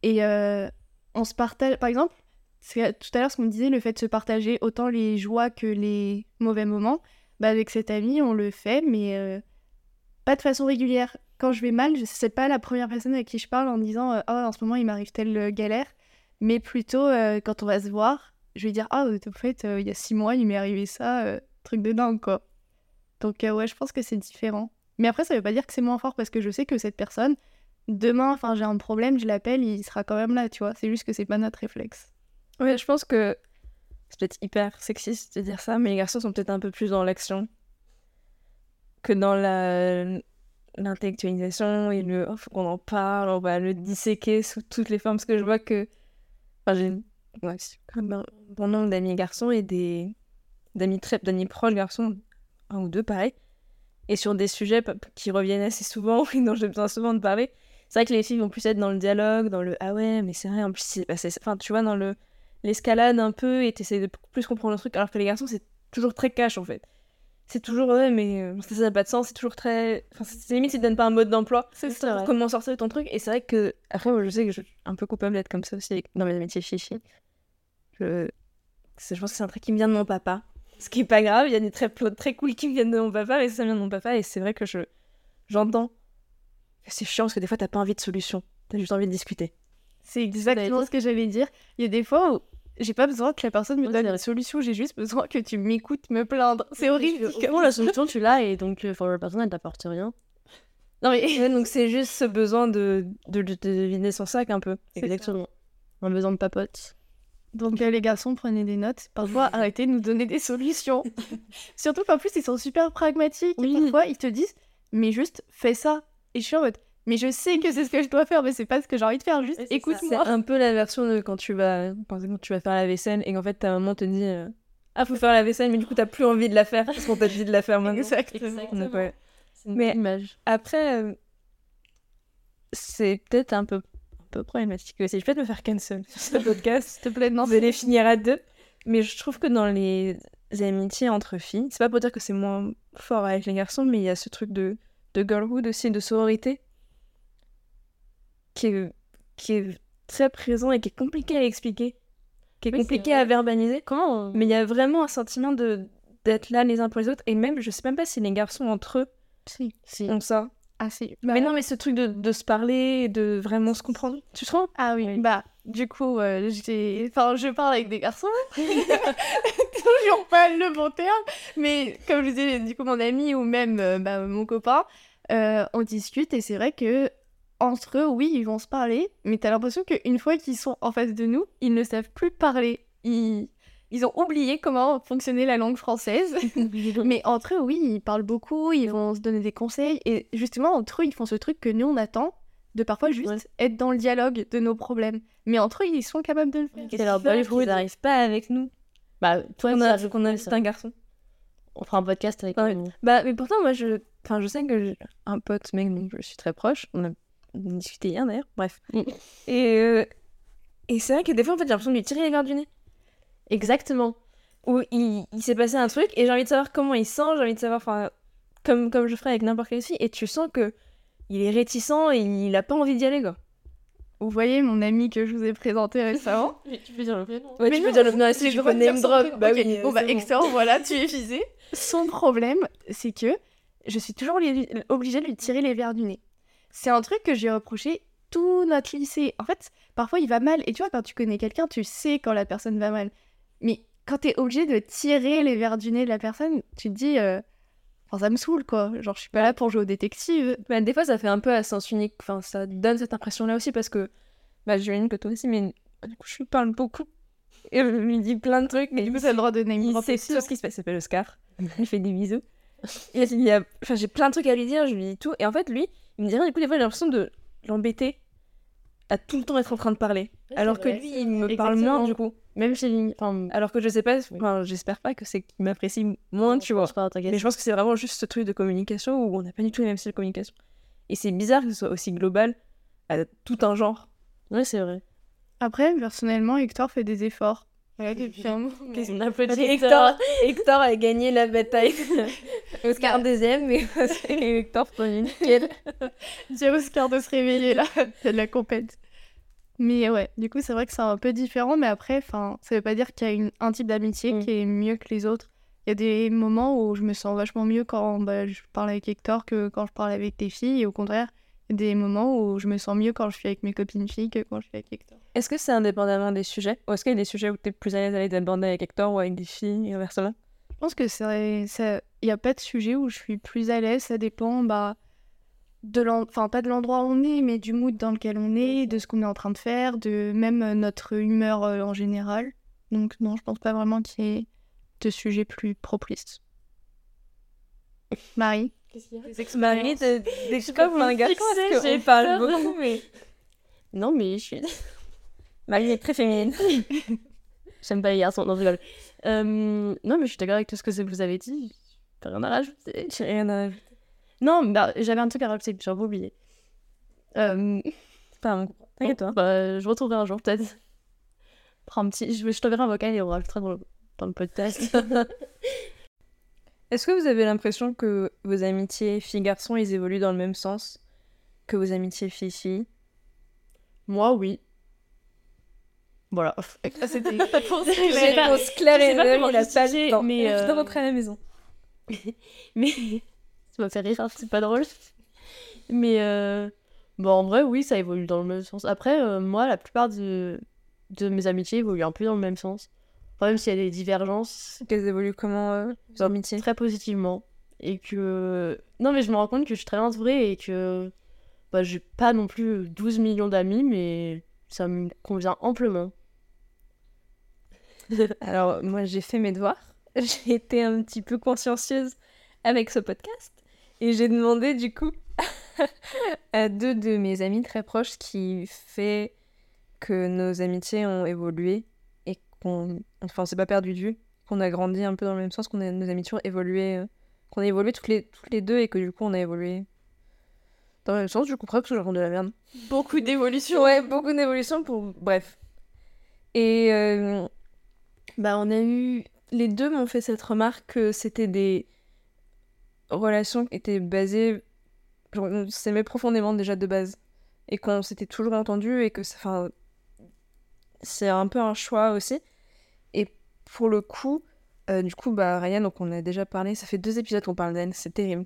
Speaker 3: Et euh, on se partage, par exemple, tout à l'heure ce qu'on disait, le fait de se partager autant les joies que les mauvais moments, bah avec cet ami on le fait mais euh, pas de façon régulière. Quand je vais mal, je c'est pas la première personne avec qui je parle en disant euh, oh en ce moment il m'arrive telle euh, galère, mais plutôt euh, quand on va se voir, je vais dire ah euh, en fait il y a six mois il m'est arrivé ça, truc de dingue quoi. Donc ouais je pense que c'est différent. Mais après ça veut pas dire que c'est moins fort parce que je sais que cette personne demain enfin j'ai un problème je l'appelle il sera quand même là tu vois. C'est juste que c'est pas notre réflexe.
Speaker 1: Ouais, je pense que c'est peut-être hyper sexiste de dire ça, mais les garçons sont peut-être un peu plus dans l'action que dans la l'intellectualisation et le oh, faut qu'on en parle, on va le disséquer sous toutes les formes. Parce que je vois que. Enfin, j'ai quand même un bon nombre d'amis garçons et des d'amis très d'amis proches garçons, un ou deux pareil, et sur des sujets qui reviennent assez souvent et dont j'ai besoin souvent de parler. C'est vrai que les filles vont plus être dans le dialogue, dans le ah ouais, mais c'est vrai, en plus, c'est passé. Enfin, tu vois, dans le l'escalade un peu et t'essayes de plus comprendre le truc, alors que les garçons, c'est toujours très cash en fait. C'est toujours ouais, mais euh, ça n'a pas de sens, c'est toujours très. Enfin, c'est limite, ils te donnent pas un mode d'emploi
Speaker 3: C'est
Speaker 2: vrai.
Speaker 1: comment sortir de ton truc. Et c'est vrai que, après, moi, je sais que je suis un peu coupable d'être comme ça aussi dans mes amitiés fifi. Je... je pense que c'est un trait qui me vient de mon papa. Ce qui est pas grave, il y a des traits très cool qui me viennent de mon papa, mais ça vient de mon papa. Et c'est vrai que je j'entends c'est chiant parce que des fois, t'as pas envie de solution. T'as juste envie de discuter.
Speaker 3: C'est exactement ce que j'allais dire. Il y a des fois où j'ai pas besoin que la personne me donne une solution, j'ai juste besoin que tu m'écoutes me plaindre. C'est horrible.
Speaker 2: Fond, la solution, tu l'as et donc, euh, la personne, elle t'apporte rien.
Speaker 3: Non mais
Speaker 1: Ouais, donc c'est juste ce besoin de, de, de, de vider son sac un peu.
Speaker 2: Exactement. Un besoin de papote.
Speaker 3: Donc euh, les garçons, prenez des notes. Parfois, arrêtez de nous donner des solutions. Surtout qu'en plus, ils sont super pragmatiques.
Speaker 2: Oui.
Speaker 3: parfois, ils te disent, mais juste, fais ça. Et je suis en mode, mais je sais que c'est ce que je dois faire, mais c'est pas ce que j'ai envie de faire. Juste,
Speaker 2: Ouais, c'est
Speaker 3: écoute-moi.
Speaker 1: un peu la version de quand tu vas, quand quand tu vas faire la vaisselle et qu'en fait ta maman te dit euh, Ah, faut faire la vaisselle, mais du coup t'as plus envie de la faire parce qu'on t'a dit de la faire maintenant.
Speaker 3: Exactement.
Speaker 1: Donc, ouais.
Speaker 2: C'est une
Speaker 1: Mais-
Speaker 2: image.
Speaker 1: Après, euh, c'est peut-être un peu, un peu problématique aussi. Je vais peut-être me faire cancel sur ce podcast.
Speaker 3: S'il te plaît, non.
Speaker 1: Vous allez finir à deux. Mais je trouve que dans les amitiés entre filles, c'est pas pour dire que c'est moins fort avec les garçons, mais il y a ce truc de, de girlhood aussi, de sororité, qui est, qui est très présent et qui est compliqué à expliquer, qui est
Speaker 2: Oui,
Speaker 1: compliqué à verbaliser.
Speaker 2: Comment on-
Speaker 1: Mais il y a vraiment un sentiment de d'être là les uns pour les autres. Et même, je sais même pas si les garçons entre eux
Speaker 3: Si.
Speaker 2: Si.
Speaker 1: ont ça.
Speaker 3: Ah, si.
Speaker 1: mais non, mais ce truc de, de se parler et de vraiment se comprendre. Tu trouves
Speaker 3: Ah oui,
Speaker 2: Oui.
Speaker 3: bah, du coup, euh, j'ai... Enfin, je parle avec des garçons. Toujours pas le bon terme. Mais comme je disais, du coup, mon ami ou même euh, bah, mon copain, euh, on discute et c'est vrai que entre eux, oui, ils vont se parler. Mais t'as l'impression qu'une fois qu'ils sont en face de nous, ils ne savent plus parler. Ils... Ils ont oublié comment fonctionnait la langue française. Mais entre eux, oui, ils parlent beaucoup, ils vont se donner des conseils. Et justement, entre eux, ils font ce truc que nous, on attend de parfois juste
Speaker 2: Ouais.
Speaker 3: être dans le dialogue de nos problèmes. Mais entre eux, ils sont capables de le faire.
Speaker 2: C'est leur belle
Speaker 1: Ils n'arrivent pas avec nous.
Speaker 2: Bah, toi,
Speaker 1: On a,
Speaker 2: je
Speaker 1: qu'on un garçon.
Speaker 2: On fera un podcast avec
Speaker 1: Ouais.
Speaker 2: nous.
Speaker 1: Bah, mais pourtant, moi, je, enfin, je sais que j'ai un pote, mec, dont je suis très proche. On a discuté hier, d'ailleurs. Bref.
Speaker 2: Mm.
Speaker 1: Et, euh, et c'est vrai que des fois, en fait, j'ai l'impression de lui tirer les verres du nez.
Speaker 2: Exactement.
Speaker 1: Où il, il s'est passé un truc et j'ai envie de savoir comment il sent, j'ai envie de savoir, enfin, comme, comme je ferais avec n'importe quelle fille. Et tu sens que il est réticent et il a pas envie d'y aller, quoi.
Speaker 3: Vous voyez mon ami que je vous ai présenté récemment
Speaker 2: Tu peux dire le prénom
Speaker 1: Ouais,
Speaker 3: Mais
Speaker 1: tu peux
Speaker 3: non,
Speaker 1: dire le nom,
Speaker 3: j'ai
Speaker 1: si tu peux name drop.
Speaker 3: prénom.
Speaker 1: Bah oui.
Speaker 3: Bon, bah,
Speaker 1: bon.
Speaker 3: Hector, voilà, tu es visé. Son problème, c'est que je suis toujours li- obligée de lui tirer les verres du nez. C'est un truc que j'ai reproché tout notre lycée. En fait, parfois il va mal. Et tu vois, quand tu connais quelqu'un, tu sais quand la personne va mal. Mais quand t'es obligé de tirer les verres du nez de la personne, tu te dis. euh, Enfin, ça me saoule, quoi. Genre, je suis pas là pour jouer au détective.
Speaker 1: Bah, des fois, ça fait un peu à sens unique. Enfin, ça donne cette impression-là aussi parce que, bah, j'imagine que toi aussi, mais du coup, je lui parle beaucoup. Et je lui dis plein de trucs.
Speaker 3: Mais du coup, t'as le droit de name aussi,
Speaker 1: tout ce qui se passe. Il s'appelle Oscar. Il fait des bisous. Et il y a... enfin, j'ai plein de trucs à lui dire, je lui dis tout. Et en fait, lui, il me dit rien. Du coup, des fois, j'ai l'impression de l'embêter à tout le temps être en train de parler. Alors que
Speaker 2: vrai.
Speaker 1: lui, il me parle moins, du coup.
Speaker 2: Même chez Ling. Enfin,
Speaker 1: Alors que je sais pas, enfin, j'espère pas que c'est qu'il m'apprécie moins, tu vois.
Speaker 2: pas.
Speaker 1: Mais je pense que c'est vraiment juste ce truc de communication où on n'a pas du tout les mêmes styles de communication. Et c'est bizarre que ce soit aussi global à tout un genre.
Speaker 2: Ouais, c'est vrai.
Speaker 3: Après, personnellement, Hector fait des efforts. Ouais, depuis un moment.
Speaker 2: On applaudit
Speaker 1: Hector, Hector a gagné la bataille. Oscar deuxième, mais Hector premier. Nickel.
Speaker 3: J'ai Oscar de se réveiller là, c'est de la compète. Mais ouais, du coup, c'est vrai que c'est un peu différent, mais après, ça veut pas dire qu'il y a une- un type d'amitié
Speaker 2: Mm.
Speaker 3: qui est mieux que les autres. Il y a des moments où je me sens vachement mieux quand bah, je parle avec Hector que quand je parle avec des filles, et au contraire, il y a des moments où je me sens mieux quand je suis avec mes copines filles que quand je suis avec Hector.
Speaker 1: Est-ce que c'est indépendamment des sujets? Ou est-ce qu'il y a des sujets où tu es plus à l'aise à les aborder avec Hector ou avec des filles et inversement?
Speaker 3: Je pense que c'est ça il y a pas de sujet où je suis plus à l'aise, ça dépend bah de l'en- enfin pas de l'endroit où on est mais du mood dans lequel on est, de ce qu'on est en train de faire, de même euh, notre humeur euh, en général. Donc non, je pense pas vraiment qu'il y ait de sujets plus propices. Marie,
Speaker 2: Qu'est-ce qu'il y a?
Speaker 1: Marie, t'es des
Speaker 2: sais pas
Speaker 1: comme un garçon,
Speaker 2: fixer,
Speaker 1: parce
Speaker 2: j'ai
Speaker 1: qu'on parle beaucoup, mais...
Speaker 2: Non, mais je suis.
Speaker 1: Marie est très féminine.
Speaker 2: J'aime pas les garçons, non, je rigole. Euh, non, mais je suis d'accord avec tout ce que vous avez dit. J'ai rien à rajouter.
Speaker 1: J'ai rien à rajouter.
Speaker 2: Non, bah, j'avais un truc à rajouter, j'ai un peu oublié. Euh,
Speaker 1: Pardon, t'inquiète-toi.
Speaker 2: bah, je retrouverai un jour, peut-être. Prends un petit... Je, je t'enverrai un vocal et on rajoutera dans le, dans le podcast.
Speaker 1: Est-ce que vous avez l'impression que vos amitiés filles-garçons, ils évoluent dans le même sens que vos amitiés filles-filles?
Speaker 2: Moi, oui. Voilà.
Speaker 3: Ah, c'était
Speaker 2: J'ai pas-
Speaker 1: Réponse claire
Speaker 2: je
Speaker 1: et
Speaker 2: comment
Speaker 1: il a pas le temps.
Speaker 2: mais,
Speaker 1: de
Speaker 2: euh,
Speaker 1: rentrer à la maison.
Speaker 2: Mais ça m'a fait rire, hein, c'est pas drôle. Mais euh... bon, en vrai, oui, ça évolue dans le même sens. Après, euh, moi, la plupart de... de mes amitiés évoluent un peu dans le même sens. Enfin, même s'il y a des divergences,
Speaker 1: Qu'elles évoluent comment, euh, vos amitiés
Speaker 2: très positivement. Et que. Non, mais je me rends compte que je suis très entourée et que. Bah, j'ai pas non plus 12 millions d'amis, mais ça me convient amplement.
Speaker 1: Alors, moi, j'ai fait mes devoirs. J'ai été un petit peu consciencieuse avec ce podcast. Et j'ai demandé, du coup, à deux de mes amis très proches qui fait que nos amitiés ont évolué et qu'on... Enfin, on s'est pas perdu de vue. Qu'on a grandi un peu dans le même sens, qu'on a nos amitiés ont évolué... euh, Qu'on a évolué toutes les, toutes les deux et que, du coup, on a évolué... Dans le même sens, je comprends parce que je raconte de la merde.
Speaker 3: beaucoup d'évolution.
Speaker 1: Ouais, beaucoup d'évolution pour. Bref. Et, euh, Bah, on a eu. Les deux m'ont fait cette remarque que c'était des relations qui étaient basées. Genre, on s'aimait profondément déjà de base. Et qu'on s'était toujours entendu et que. ça- Enfin. C'est un peu un choix aussi. Et pour le coup, euh, du coup, bah, Ryan, donc on a déjà parlé. Ça fait deux épisodes qu'on parle d'elle. C'est terrible.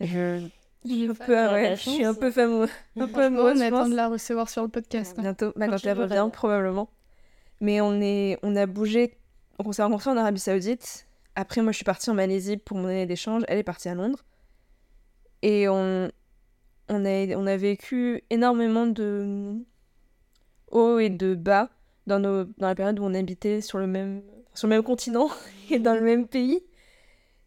Speaker 1: Je. Je suis un peu, ouais, je suis un peu fameux. Un peu amoureuse,
Speaker 3: on attend de la recevoir sur le podcast. hein.
Speaker 1: Bientôt, bah, quand reviens,
Speaker 2: Ryan.
Speaker 1: probablement. Mais on, est, on a bougé. On s'est rencontrés en Arabie Saoudite. Après, moi, je suis partie en Malaisie pour mon année d'échange. Elle est partie à Londres. Et on, on, a, on a vécu énormément de hauts et de bas dans, nos, dans la période où on habitait sur le même, sur le même continent et dans le même pays.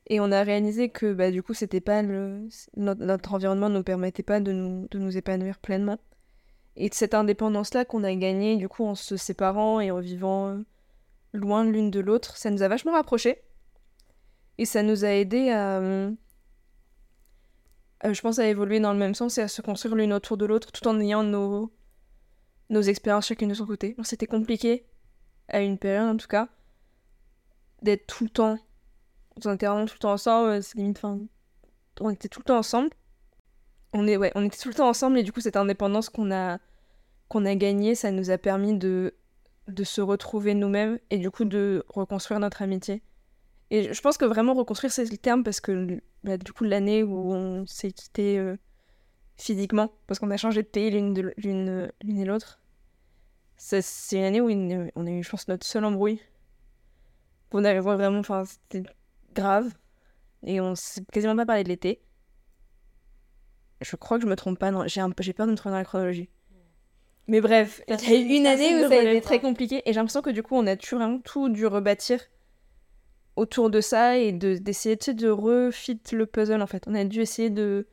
Speaker 1: Et on a réalisé que bah, du coup, c'était pas le, notre, notre environnement ne nous permettait pas de nous, de nous épanouir pleinement. Et de cette indépendance-là qu'on a gagnée, du coup, en se séparant et en vivant euh, loin l'une de l'autre, ça nous a vachement rapprochés. Et ça nous a aidé à, euh, euh, je pense, à évoluer dans le même sens et à se construire l'une autour de l'autre, tout en ayant nos, nos expériences chacune de son côté. C'était compliqué, à une période en tout cas, d'être tout le temps. On était vraiment tout le temps ensemble, c'est limite, enfin, on était tout le temps ensemble. On, est, ouais, on était tout le temps ensemble et du coup, cette indépendance qu'on a, qu'on a gagnée, ça nous a permis de, de se retrouver nous-mêmes et du coup de reconstruire notre amitié. Et je- pense que vraiment reconstruire, c'est le terme parce que bah, du coup, l'année où on s'est quitté euh, physiquement, parce qu'on a changé de pays l'une et l'autre, c'est une année où on a eu, je pense, notre seul embrouille. On avait vraiment, enfin, c'était grave. Et on s'est quasiment pas parlé de l'été. Je crois que je me trompe pas, non, j'ai un peu- j'ai peur de me tromper dans la chronologie. Mais bref, il y a eu une année où ça a été très compliqué et j'ai l'impression que du coup on a vraiment tout dû rebâtir autour de ça et de d'essayer tu sais, de refit le puzzle en fait. On a dû essayer de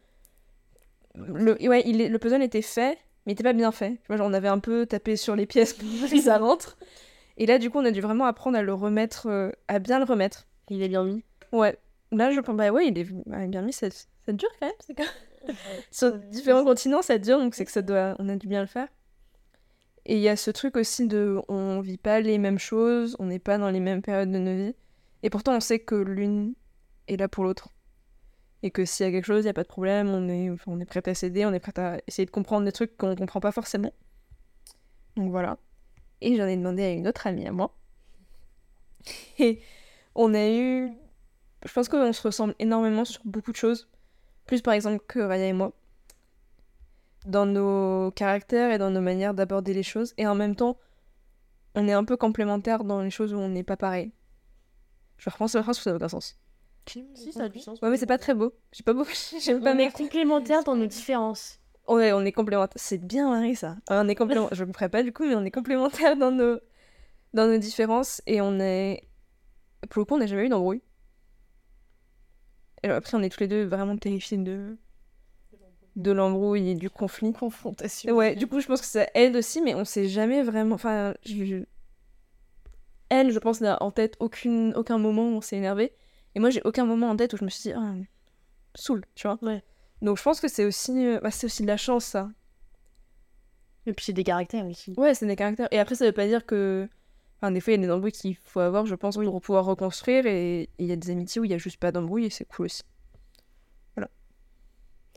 Speaker 1: le ouais, il le puzzle était fait mais il était pas bien fait. Genre, on avait un peu tapé sur les pièces pour que ça rentre. Et là du coup, on a dû vraiment apprendre à le remettre euh, à bien le remettre.
Speaker 2: Il est bien mis.
Speaker 1: Ouais. Là, je pense, bah ouais, il est bien mis, ça, ça dure quand même. c'est quand- Sur différents continents, ça dure, donc c'est que ça doit, on a dû bien le faire. Et il y a ce truc aussi de, on vit pas les mêmes choses, on n'est pas dans les mêmes périodes de nos vies, et pourtant on sait que l'une est là pour l'autre. Et que s'il y a quelque chose, il n'y a pas de problème, on est, enfin, on est prêt à s'aider, on est prêt à essayer de comprendre des trucs qu'on comprend pas forcément. Donc voilà. Et j'en ai demandé à une autre amie à moi. Et on a eu je pense qu'on se ressemble énormément sur beaucoup de choses. Plus par exemple que Raya et moi. Dans nos caractères et dans nos manières d'aborder les choses. Et en même temps, on est un peu complémentaires dans les choses où on n'est pas pareil. Je reprends cette phrase parce que ça n'a aucun sens.
Speaker 2: Si, ça a du sens.
Speaker 1: Ouais, mais c'est pas très beau. J'ai pas beau. J'aime pas
Speaker 2: On est complémentaires dans nos différences.
Speaker 1: Ouais, on est complémentaires. C'est bien, Marie, ça. On est complémentaires. Je le ferai pas du coup, mais on est complémentaires dans nos, dans nos différences. Et on est. Pour le coup, on n'a jamais eu d'embrouille. Et après, on est tous les deux vraiment terrifiés de. de l'embrouille et du conflit.
Speaker 3: Confrontation.
Speaker 1: Ouais, du coup, je pense que ça aide aussi, mais on sait jamais vraiment. Enfin, je- je- elle, je pense, n'a en tête aucune, aucun moment où on s'est énervé. Et moi, j'ai aucun moment en tête où je me suis dit, ah, saoul, tu vois.
Speaker 2: Ouais.
Speaker 1: Donc, je pense que c'est aussi, euh, bah, c'est aussi de la chance, ça.
Speaker 2: Et puis c'est des caractères aussi.
Speaker 1: Ouais, c'est des caractères. Et après, ça veut pas dire que. Enfin, des fois, il y a des embrouilles qu'il faut avoir, je pense, pour pouvoir reconstruire. Et il y a des amitiés où il y a juste pas d'embrouille et c'est cool aussi.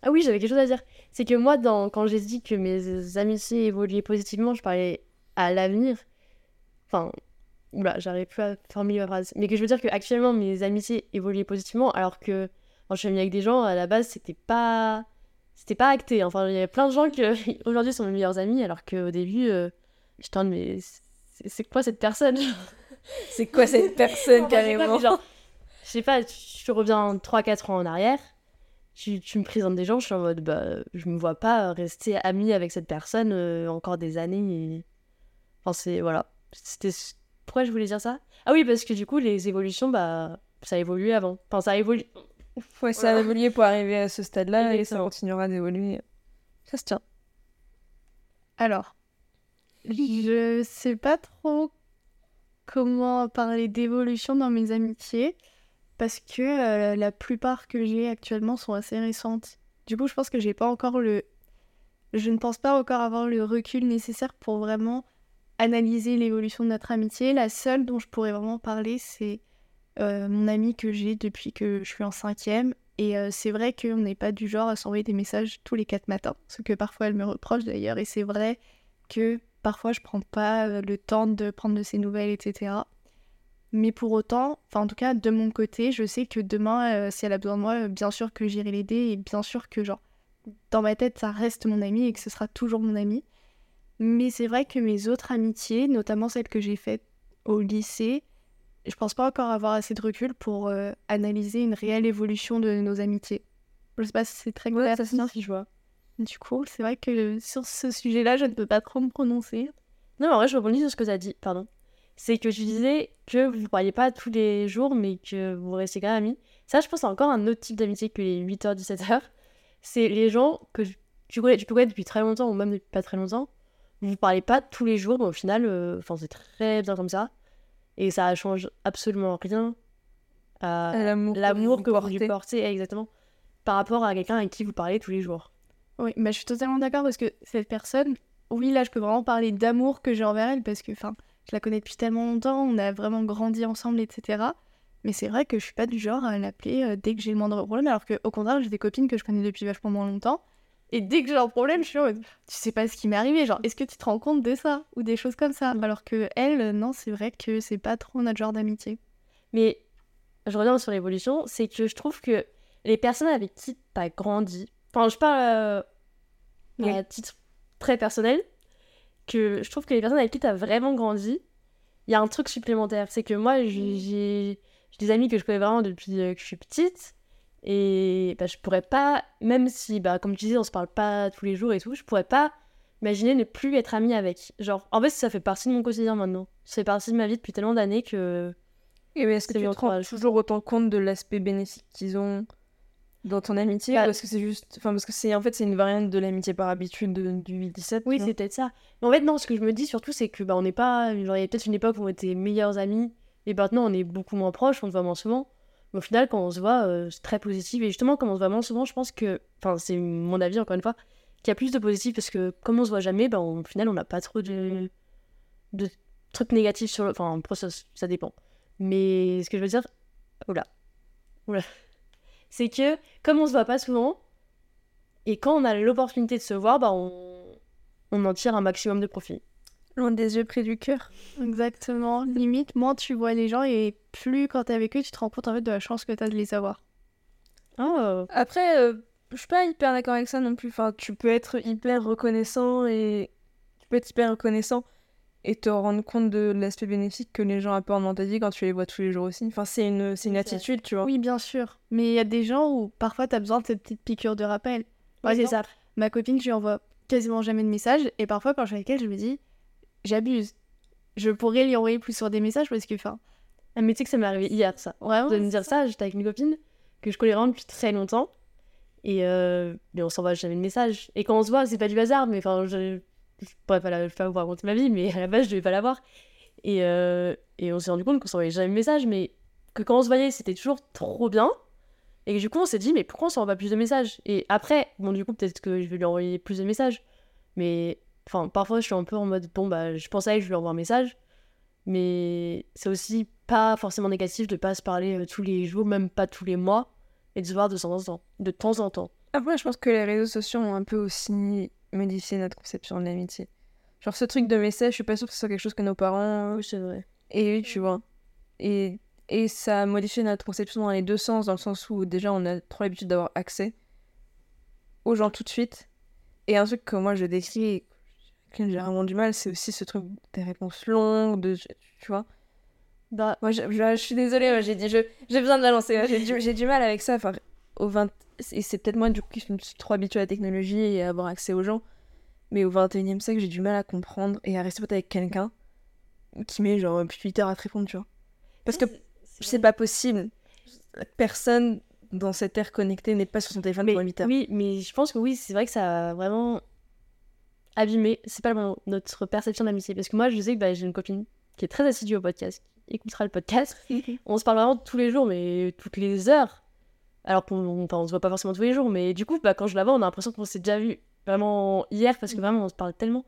Speaker 2: Ah oui, j'avais quelque chose à dire. C'est que moi, dans... quand j'ai dit que mes amitiés évoluaient positivement, je parlais à l'avenir. Enfin, oula, j'arrive plus à formuler ma phrase. Mais que je veux dire que actuellement mes amitiés évoluaient positivement, alors que quand je suis amie avec des gens, à la base, c'était pas. C'était pas acté. Enfin, il y avait plein de gens qui aujourd'hui sont mes meilleurs amis, alors qu'au début, euh, j'étais mais c'est quoi cette personne
Speaker 1: C'est quoi cette personne, carrément
Speaker 2: je sais pas, je reviens 3-4 ans en arrière, tu, tu me présentes des gens, je suis en mode, bah, je me vois pas rester amie avec cette personne euh, encore des années. et- Enfin, c'est, voilà. C'était... Pourquoi je voulais dire ça? Ah oui, parce que du coup, les évolutions, bah, ça a évolué avant. Enfin, ça a évolué.
Speaker 1: Ouais, ça a
Speaker 2: Voilà.
Speaker 1: évolué pour arriver à ce stade-là et ça continuera d'évoluer. Ça se tient.
Speaker 3: Alors, je sais pas trop comment parler d'évolution dans mes amitiés parce que euh, la plupart que j'ai actuellement sont assez récentes. Du coup, je pense que j'ai pas encore le. Je ne pense pas encore avoir le recul nécessaire pour vraiment analyser l'évolution de notre amitié. La seule dont je pourrais vraiment parler, c'est euh, mon amie que j'ai depuis que je suis en cinquième. Et euh, c'est vrai qu'on n'est pas du genre à s'envoyer des messages tous les quatre matins, ce que parfois elle me reproche d'ailleurs. Et c'est vrai que parfois je prends pas euh, le temps de prendre de ses nouvelles, etc. Mais pour autant, enfin en tout cas de mon côté, je sais que demain, euh, si elle a besoin de moi, euh, bien sûr que j'irai l'aider et bien sûr que genre dans ma tête ça reste mon ami et que ce sera toujours mon ami. Mais c'est vrai que mes autres amitiés, notamment celles que j'ai faites au lycée, je pense pas encore avoir assez de recul pour euh, analyser une réelle évolution de nos amitiés. Je sais pas si c'est très
Speaker 2: Ouais,
Speaker 3: clair.
Speaker 2: ça si je vois.
Speaker 3: Du coup, c'est vrai que sur ce sujet-là, je ne peux pas trop me prononcer.
Speaker 2: Non, mais en vrai, je rebondis sur ce que tu as dit, pardon. C'est que tu disais que vous ne parliez pas tous les jours, mais que vous restez quand même amis. Ça, je pense, c'est encore un autre type d'amitié que les 8h, 17h. C'est les gens que tu connais, tu peux connaître depuis très longtemps, ou même depuis pas très longtemps. Vous ne parlez pas tous les jours, mais au final, euh, enfin, c'est très bien comme ça. Et ça change absolument rien à
Speaker 1: L'amour,
Speaker 2: l'amour que vous lui
Speaker 1: portez,
Speaker 2: exactement, par rapport à quelqu'un avec qui vous parlez tous les jours.
Speaker 3: Oui, bah, je suis totalement d'accord parce que cette personne, oui, là, je peux vraiment parler d'amour que j'ai envers elle parce que, je la connais depuis tellement longtemps, on a vraiment grandi ensemble, etc. Mais c'est vrai que je suis pas du genre à l'appeler euh, dès que j'ai le moindre problème, alors qu'au contraire, j'ai des copines que je connais depuis vachement moins longtemps. Et dès que j'ai un problème, je suis en mode, tu sais pas ce qui m'est arrivé, genre, est-ce que tu te rends compte de ça Ou des choses comme ça. Alors que elle, euh, non, c'est vrai que c'est pas trop notre genre d'amitié.
Speaker 2: Mais je reviens sur l'évolution, c'est que je trouve que les personnes avec qui t'as grandi, enfin je parle euh,
Speaker 3: Oui.
Speaker 2: à titre très personnel, que je trouve que les personnes avec qui t'as vraiment grandi, il y a un truc supplémentaire. C'est que moi j'ai j'ai- j'ai des amis que je connais vraiment depuis euh, que je suis petite, et bah, je pourrais pas, même si, bah, comme tu disais, on se parle pas tous les jours et tout, je pourrais pas imaginer ne plus être amie avec. Genre, en fait, ça fait partie de mon quotidien maintenant. Ça fait partie de ma vie depuis tellement d'années que.
Speaker 1: Et mais est-ce que tu te rends toujours autant compte de l'aspect bénéfique qu'ils ont dans ton amitié
Speaker 2: Bah-
Speaker 1: est-ce que c'est juste enfin parce que c'est en fait c'est une variante de l'amitié par habitude de- du 8-17
Speaker 2: Oui, c'est peut-être ça. Mais en fait, non, ce que je me dis surtout, c'est que bah, on n'est pas. Genre, il y a peut-être une époque où on était meilleurs amis, et maintenant on est beaucoup moins proches, on se voit moins souvent. Mais au final, quand on se voit, euh, c'est très positif. Et justement, comme on se voit moins souvent, je pense que. Enfin, c'est mon avis, encore une fois, qu'il y a plus de positif parce que comme on se voit jamais, bah, on- au final, on n'a pas trop de. de trucs négatifs sur le. Enfin, ça, ça dépend. Mais ce que je veux dire. Oula. Oula. C'est que, comme on se voit pas souvent, et quand on a l'opportunité de se voir, bah, on on en tire un maximum de profit.
Speaker 1: loin des yeux près du cœur
Speaker 3: Exactement. Limite, moins tu vois les gens et plus quand t'es avec eux, tu te rends compte en fait de la chance que t'as de les avoir.
Speaker 2: Oh.
Speaker 1: après euh, je suis pas hyper d'accord avec ça non plus enfin tu peux être hyper reconnaissant et tu peux être hyper reconnaissant et te rendre compte de l'aspect bénéfique que les gens apportent dans ta vie quand tu les vois tous les jours aussi enfin c'est une c'est une attitude tu vois
Speaker 3: Oui, bien sûr. Mais il y a des gens où parfois t'as besoin de cette petite piqûre de rappel.
Speaker 2: Ouais, c'est ça.
Speaker 3: ma copine, je lui envoie quasiment jamais de messages et parfois quand je suis avec elle, je me dis, j'abuse. Je pourrais lui envoyer plus sur des messages parce que, enfin,
Speaker 2: Ah, mais tu sais que ça m'est arrivé hier, ça.
Speaker 3: vraiment.
Speaker 2: De me dire ça, j'étais avec une copine que je connais vraiment depuis très longtemps. Et euh, mais on s'envoie jamais de message. Et quand on se voit, c'est pas du hasard, mais enfin, je, je pourrais pas, la, pas vous raconter ma vie, mais à la base, je devais pas la voir. Et, euh, et on s'est rendu compte qu'on s'envoyait jamais de message, mais que quand on se voyait, c'était toujours trop bien. Et que du coup, on s'est dit, mais pourquoi on s'envoie pas plus de messages? Et après, bon, du coup, peut-être que je vais lui envoyer plus de messages. Mais enfin, parfois, je suis un peu en mode, bon, bah, je pense à elle, je lui envoie un message. Mais c'est aussi pas forcément négatif de pas se parler euh, tous les jours, même pas tous les mois, et de se voir de temps en temps. De temps en temps.
Speaker 1: Après, je pense que les réseaux sociaux ont un peu aussi modifié notre conception de l'amitié. Genre, ce truc de message, je suis pas sûre que ce soit quelque chose que nos parents
Speaker 2: Oui, c'est vrai.
Speaker 1: aient eu, tu vois. Et, et ça a modifié notre conception dans les deux sens, dans le sens où déjà on a trop l'habitude d'avoir accès aux gens tout de suite. Et un truc que moi je décris et que j'ai vraiment du mal, c'est aussi ce truc des réponses longues, de, tu vois.
Speaker 2: Bah,
Speaker 1: Moi, je, je- je suis désolée, j'ai dit, j'ai besoin de balancer. J'ai du, du mal avec ça. Enfin, au 20... Et c'est peut-être moi, du coup, qui suis trop habituée à la technologie et à avoir accès aux gens. Mais au 21 e siècle, j'ai du mal à comprendre et à rester pote avec quelqu'un qui met genre plus de 8 heures à te répondre, tu vois. Parce que c'est pas possible. Personne dans cette ère connectée n'est pas sur son téléphone
Speaker 2: mais,
Speaker 1: pendant 8 heures.
Speaker 2: Oui, mais je pense que oui, c'est vrai que ça a vraiment abîmé, c'est pas notre perception d'amitié. Parce que moi, je sais que bah, j'ai une copine qui est très assidue au podcast, qui écoutera le podcast. On se parle vraiment tous les jours, mais toutes les heures. Alors qu'on enfin, on se voit pas forcément tous les jours, mais du coup, bah, quand je la vois, on a l'impression qu'on s'est déjà vu vraiment hier, parce que
Speaker 1: Mm.
Speaker 2: vraiment, on se parle tellement.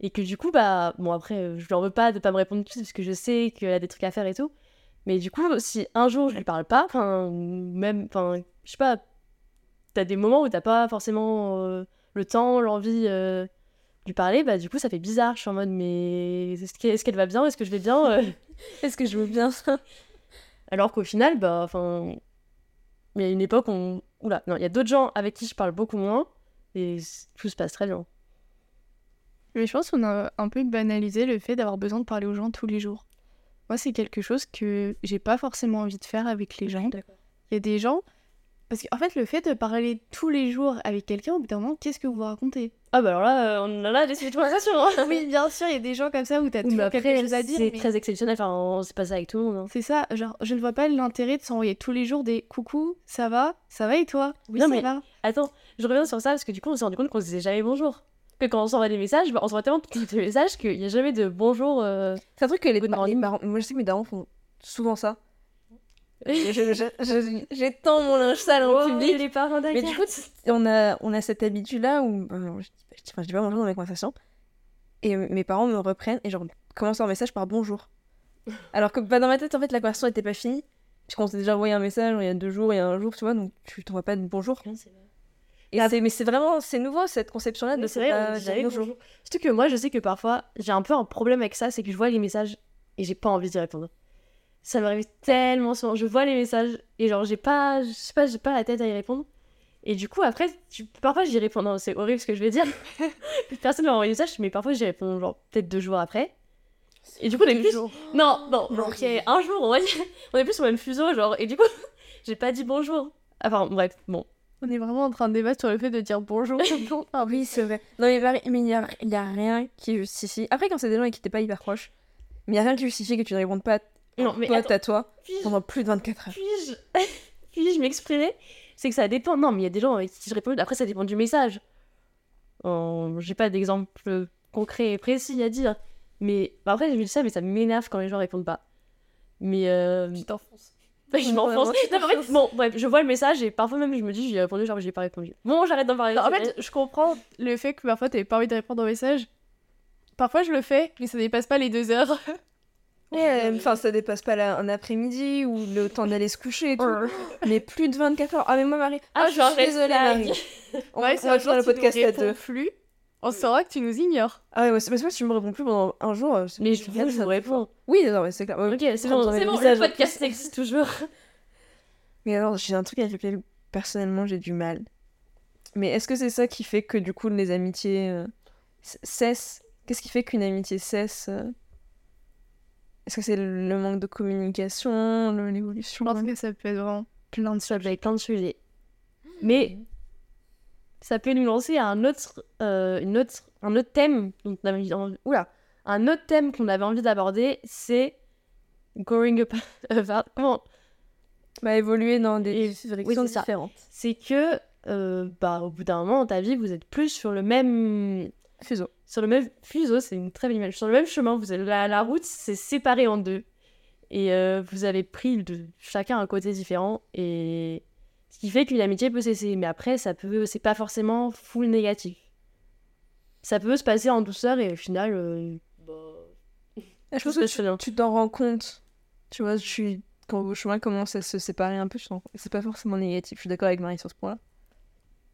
Speaker 2: Et que du coup, bah, bon, après, euh, je en veux pas de pas me répondre tout parce que je sais qu'elle a des trucs à faire et tout. Mais du coup, si un jour je lui parle pas, enfin, même, enfin, je sais pas, t'as des moments où t'as pas forcément euh, le temps, l'envie euh, de lui parler, bah, du coup, ça fait bizarre. Je suis en mode, mais est-ce qu'elle qu'elle va bien Est-ce que je vais bien
Speaker 1: Est-ce que je veux bien? Ça
Speaker 2: Alors qu'au final, bah, enfin, il y a une époque où, on- oula, non, il y a d'autres gens avec qui je parle beaucoup moins et tout se passe très bien.
Speaker 3: Mais je pense qu'on a un peu banalisé le fait d'avoir besoin de parler aux gens tous les jours. Moi, c'est quelque chose que j'ai pas forcément envie de faire avec les gens. Il y a des gens. Parce qu'en fait, le fait de parler tous les jours avec quelqu'un, au bout d'un moment, qu'est-ce que vous vous racontez?
Speaker 2: Ah bah alors là, euh, on en a des conversation. Hein.
Speaker 3: Oui, bien sûr, il y a des gens comme ça où t'as toujours
Speaker 2: après,
Speaker 3: quelque chose à dire.
Speaker 2: c'est
Speaker 3: mais-
Speaker 2: très exceptionnel. Enfin, c'est pas ça avec tout le monde. hein.
Speaker 3: C'est ça, genre, je ne vois pas l'intérêt de s'envoyer tous les jours des coucou, ça va Ça va et toi? Oui,
Speaker 2: Non,
Speaker 3: ça
Speaker 2: mais-
Speaker 3: va.
Speaker 2: Attends, je reviens sur ça parce que du coup, on s'est rendu compte qu'on se disait jamais bonjour. Que quand on s'envoie des messages, bah, on s'envoie tellement de messages qu'il n'y a jamais de bonjour. euh.
Speaker 1: C'est un truc que les,
Speaker 2: Good
Speaker 1: par- les parents. Moi, je sais que mes darons font souvent ça. Je- J'étends mon linge sale en
Speaker 2: Oh,
Speaker 1: public.
Speaker 2: les parents
Speaker 1: Mais du coup, on a, on a cette habitude-là où. euh, je, dis, pas- je dis- enfin, je dis pas bonjour dans mes conversations. Et euh, mes parents me reprennent et genre commencent leur message par bonjour. Alors que bah, dans ma tête, en fait, la conversation était pas finie. Puisqu'on s'est déjà envoyé un message il y a deux jours, il y a un jour, tu vois, donc tu t'envoies pas de bonjour. Et c'est- mais c'est vraiment, c'est nouveau cette conception-là de
Speaker 2: Mais c'est vrai,
Speaker 1: pas
Speaker 2: on
Speaker 1: bonjour.
Speaker 2: Surtout que moi, je sais que parfois, j'ai un peu un problème avec ça, c'est que je vois les messages et j'ai pas envie d'y répondre. Ça m'arrive tellement souvent. Je vois les messages et genre, j'ai pas, je sais pas, j'ai pas la tête à y répondre. Et du coup, après, tu... parfois j'y réponds. Non, c'est horrible ce que je vais dire. Personne m'a envoyé un message, mais parfois j'y réponds, genre, peut-être deux jours après. Et du coup, on est plus. Non, non, genre, ok, un jour, on va dire. On est plus au même fuseau, genre, et du coup, j'ai pas dit bonjour. Enfin, bref, bon.
Speaker 3: On est vraiment en train de débattre sur le fait de dire bonjour.
Speaker 1: Ah oui, c'est vrai. Non, mais il y a, y a rien qui justifie. Après, quand c'est des gens qui t'es pas hyper proche, mais il y a rien qui justifie que tu ne répondes pas
Speaker 2: Non, mais
Speaker 1: toi
Speaker 2: attends,
Speaker 1: à toi pendant plus de 24 heures.
Speaker 2: puis-je puis-je m'exprimer? C'est que ça dépend. Non, mais il y a des gens avec qui je réponds. Après, ça dépend du message. Euh, J'ai pas d'exemple concret et précis à dire. Mais bah, après, j'ai vu ça, mais ça m'énerve quand les gens répondent pas. Mais euh...
Speaker 3: Tu t'enfonces.
Speaker 2: je m'enfonce. En fait, bon, bref, je vois le message et parfois même je me dis, j'ai répondu, genre j'ai pas répondu. Bon, j'arrête d'en parler.
Speaker 3: Non, en fait, je comprends le fait que parfois t'avais pas envie de répondre au message. Parfois je le fais, mais ça dépasse pas les deux heures.
Speaker 1: Ouais, enfin, ça dépasse pas la- un après-midi ou le temps d'aller se coucher et tout. mais plus de 24 heures. Ah, mais moi, Marie.
Speaker 2: Ah,
Speaker 1: je suis désolée, Marie. On,
Speaker 3: Ouais,
Speaker 1: on va faire le podcast à deux.
Speaker 3: plus, on saura que tu nous ignores.
Speaker 1: Ah ouais, c'est parce que si tu me réponds plus pendant un jour. euh,
Speaker 2: Mais je,
Speaker 1: c'est
Speaker 2: je vous réponds.
Speaker 1: Oui, non, mais c'est clair.
Speaker 2: Ok, c'est bon, bon, le podcast existe toujours.
Speaker 1: Mais alors, j'ai un truc avec lequel personnellement j'ai du mal. Mais est-ce que c'est ça qui fait que du coup les amitiés euh, cessent? Qu'est-ce qui fait qu'une amitié cesse euh? Est-ce que c'est le manque de communication, le-
Speaker 3: Je
Speaker 1: l'évolution
Speaker 3: pense que ça peut être vraiment plein de
Speaker 2: Ça
Speaker 3: sujets.
Speaker 2: peut être plein de sujets. Mais ça peut nous lancer à un autre, euh, une autre, un autre thème dont on avait envie, oula, un autre thème qu'on avait envie d'aborder, c'est growing up. about- comment
Speaker 1: Bah, évoluer dans des directions
Speaker 2: oui,
Speaker 1: différentes.
Speaker 2: C'est que, euh, bah, au bout d'un moment dans ta vie, vous êtes plus sur le même,
Speaker 1: Fuseau.
Speaker 2: sur le même fuseau, c'est une très belle image. Sur le même chemin, vous avez la, la route s'est séparée en deux. Et euh, vous avez pris de chacun un côté différent. Et ce qui fait qu'une amitié peut cesser. Mais après, ça peut, c'est pas forcément full négatif. Ça peut se passer en douceur et au final, euh, bah,
Speaker 1: Ah, je pense
Speaker 2: se
Speaker 1: que tu t'en rends compte. Tu vois, je suis quand vos chemins commencent à se séparer un peu, je c'est pas forcément négatif. Je suis d'accord avec Marie sur ce point-là.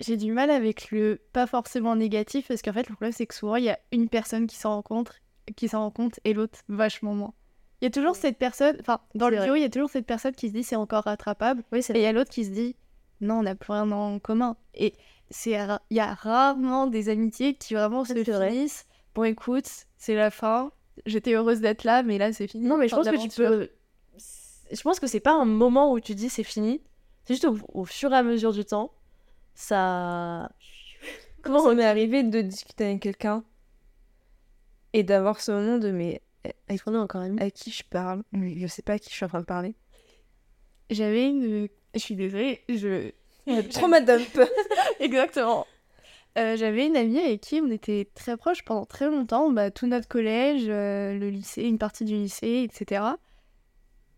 Speaker 3: J'ai du mal avec le pas forcément négatif parce qu'en fait le problème c'est que souvent il y a une personne qui s'en rend compte, qui s'en rend compte et l'autre vachement moins. Il y a toujours cette personne, enfin dans le duo il y a toujours cette personne qui se dit c'est encore rattrapable
Speaker 2: oui,
Speaker 3: et il y a l'autre qui se dit non on n'a plus rien en commun et c'est il y a rarement des amitiés qui vraiment se finissent. Bon écoute c'est la fin, j'étais heureuse d'être là mais là c'est fini.
Speaker 2: Non, mais je pense que tu peux. Je pense que c'est pas un moment où tu dis c'est fini. C'est juste au, au fur et à mesure du temps, ça.
Speaker 1: Comment on est arrivé de discuter avec quelqu'un et d'avoir ce moment de mais
Speaker 2: qu'on est encore amis
Speaker 1: à qui je parle Mais Je sais pas à qui je suis en train de parler.
Speaker 3: J'avais une, je suis désolée, je
Speaker 1: Trop madame.
Speaker 3: Exactement. Euh, J'avais une amie avec qui on était très proches pendant très longtemps, bah, tout notre collège, euh, le lycée, une partie du lycée, etc.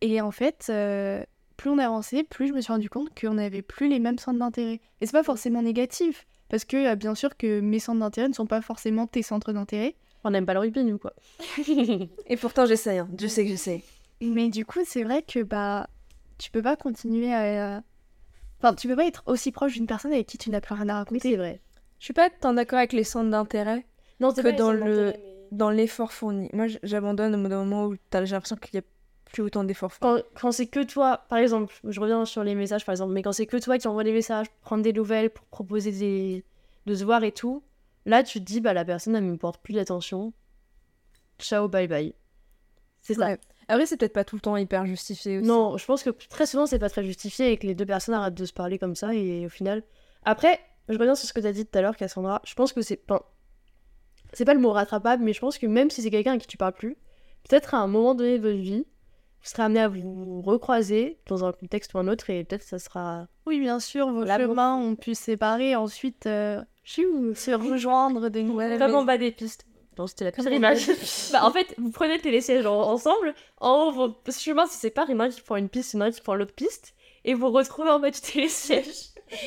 Speaker 3: Et en fait, euh, plus on avançait, plus je me suis rendu compte qu'on n'avait plus les mêmes centres d'intérêt. Et c'est pas forcément négatif, parce que euh, bien sûr que mes centres d'intérêt ne sont pas forcément tes centres d'intérêt,
Speaker 2: On n'aime pas le rugby, nous, quoi.
Speaker 1: Et pourtant, j'essaye. Hein. Dieu sait que j'essaye.
Speaker 3: Mais du coup, c'est vrai que bah, tu peux pas continuer à. Enfin, tu peux pas être aussi proche d'une personne avec qui tu n'as plus rien à
Speaker 2: Oui,
Speaker 3: raconter.
Speaker 2: c'est vrai.
Speaker 1: Je suis pas tant d'accord avec les centres d'intérêt
Speaker 2: Non,
Speaker 1: que dans le dans l'effort fourni. Moi, j'abandonne au moment où t'as- j'ai l'impression qu'il y a plus autant d'efforts.
Speaker 2: Quand, quand c'est que toi, par exemple, je reviens sur les messages, par exemple, mais quand c'est que toi qui envoie des messages, prendre des nouvelles pour proposer des... de se voir et tout, là, tu te dis, bah, la personne, elle me porte plus d'attention. Ciao, bye bye. C'est ça.
Speaker 1: Ouais. Après, c'est peut-être pas tout le temps hyper justifié aussi.
Speaker 2: Non, je pense que très souvent, c'est pas très justifié et que les deux personnes arrêtent de se parler comme ça et au final. Après, je reviens sur ce que tu as dit tout à l'heure, Cassandra. Je pense que c'est. Enfin, c'est pas le mot rattrapable, mais je pense que même si c'est quelqu'un à qui tu parles plus, peut-être à un moment donné de votre vie, serez amené à vous recroiser dans un contexte ou un autre et peut-être ça sera.
Speaker 3: Oui, bien sûr, vos
Speaker 2: La
Speaker 3: chemins ont pu se séparer, ensuite euh, se rejoindre de nouvelles.
Speaker 2: Comme en bas des pistes. Non, c'était la pire image. bah, en fait, vous prenez le télésiège en- ensemble. En haut, vos chemins se séparent. Il y en a un qui prend une piste, il y en a un qui prend l'autre piste. Et vous vous retrouvez en bas du télésiège.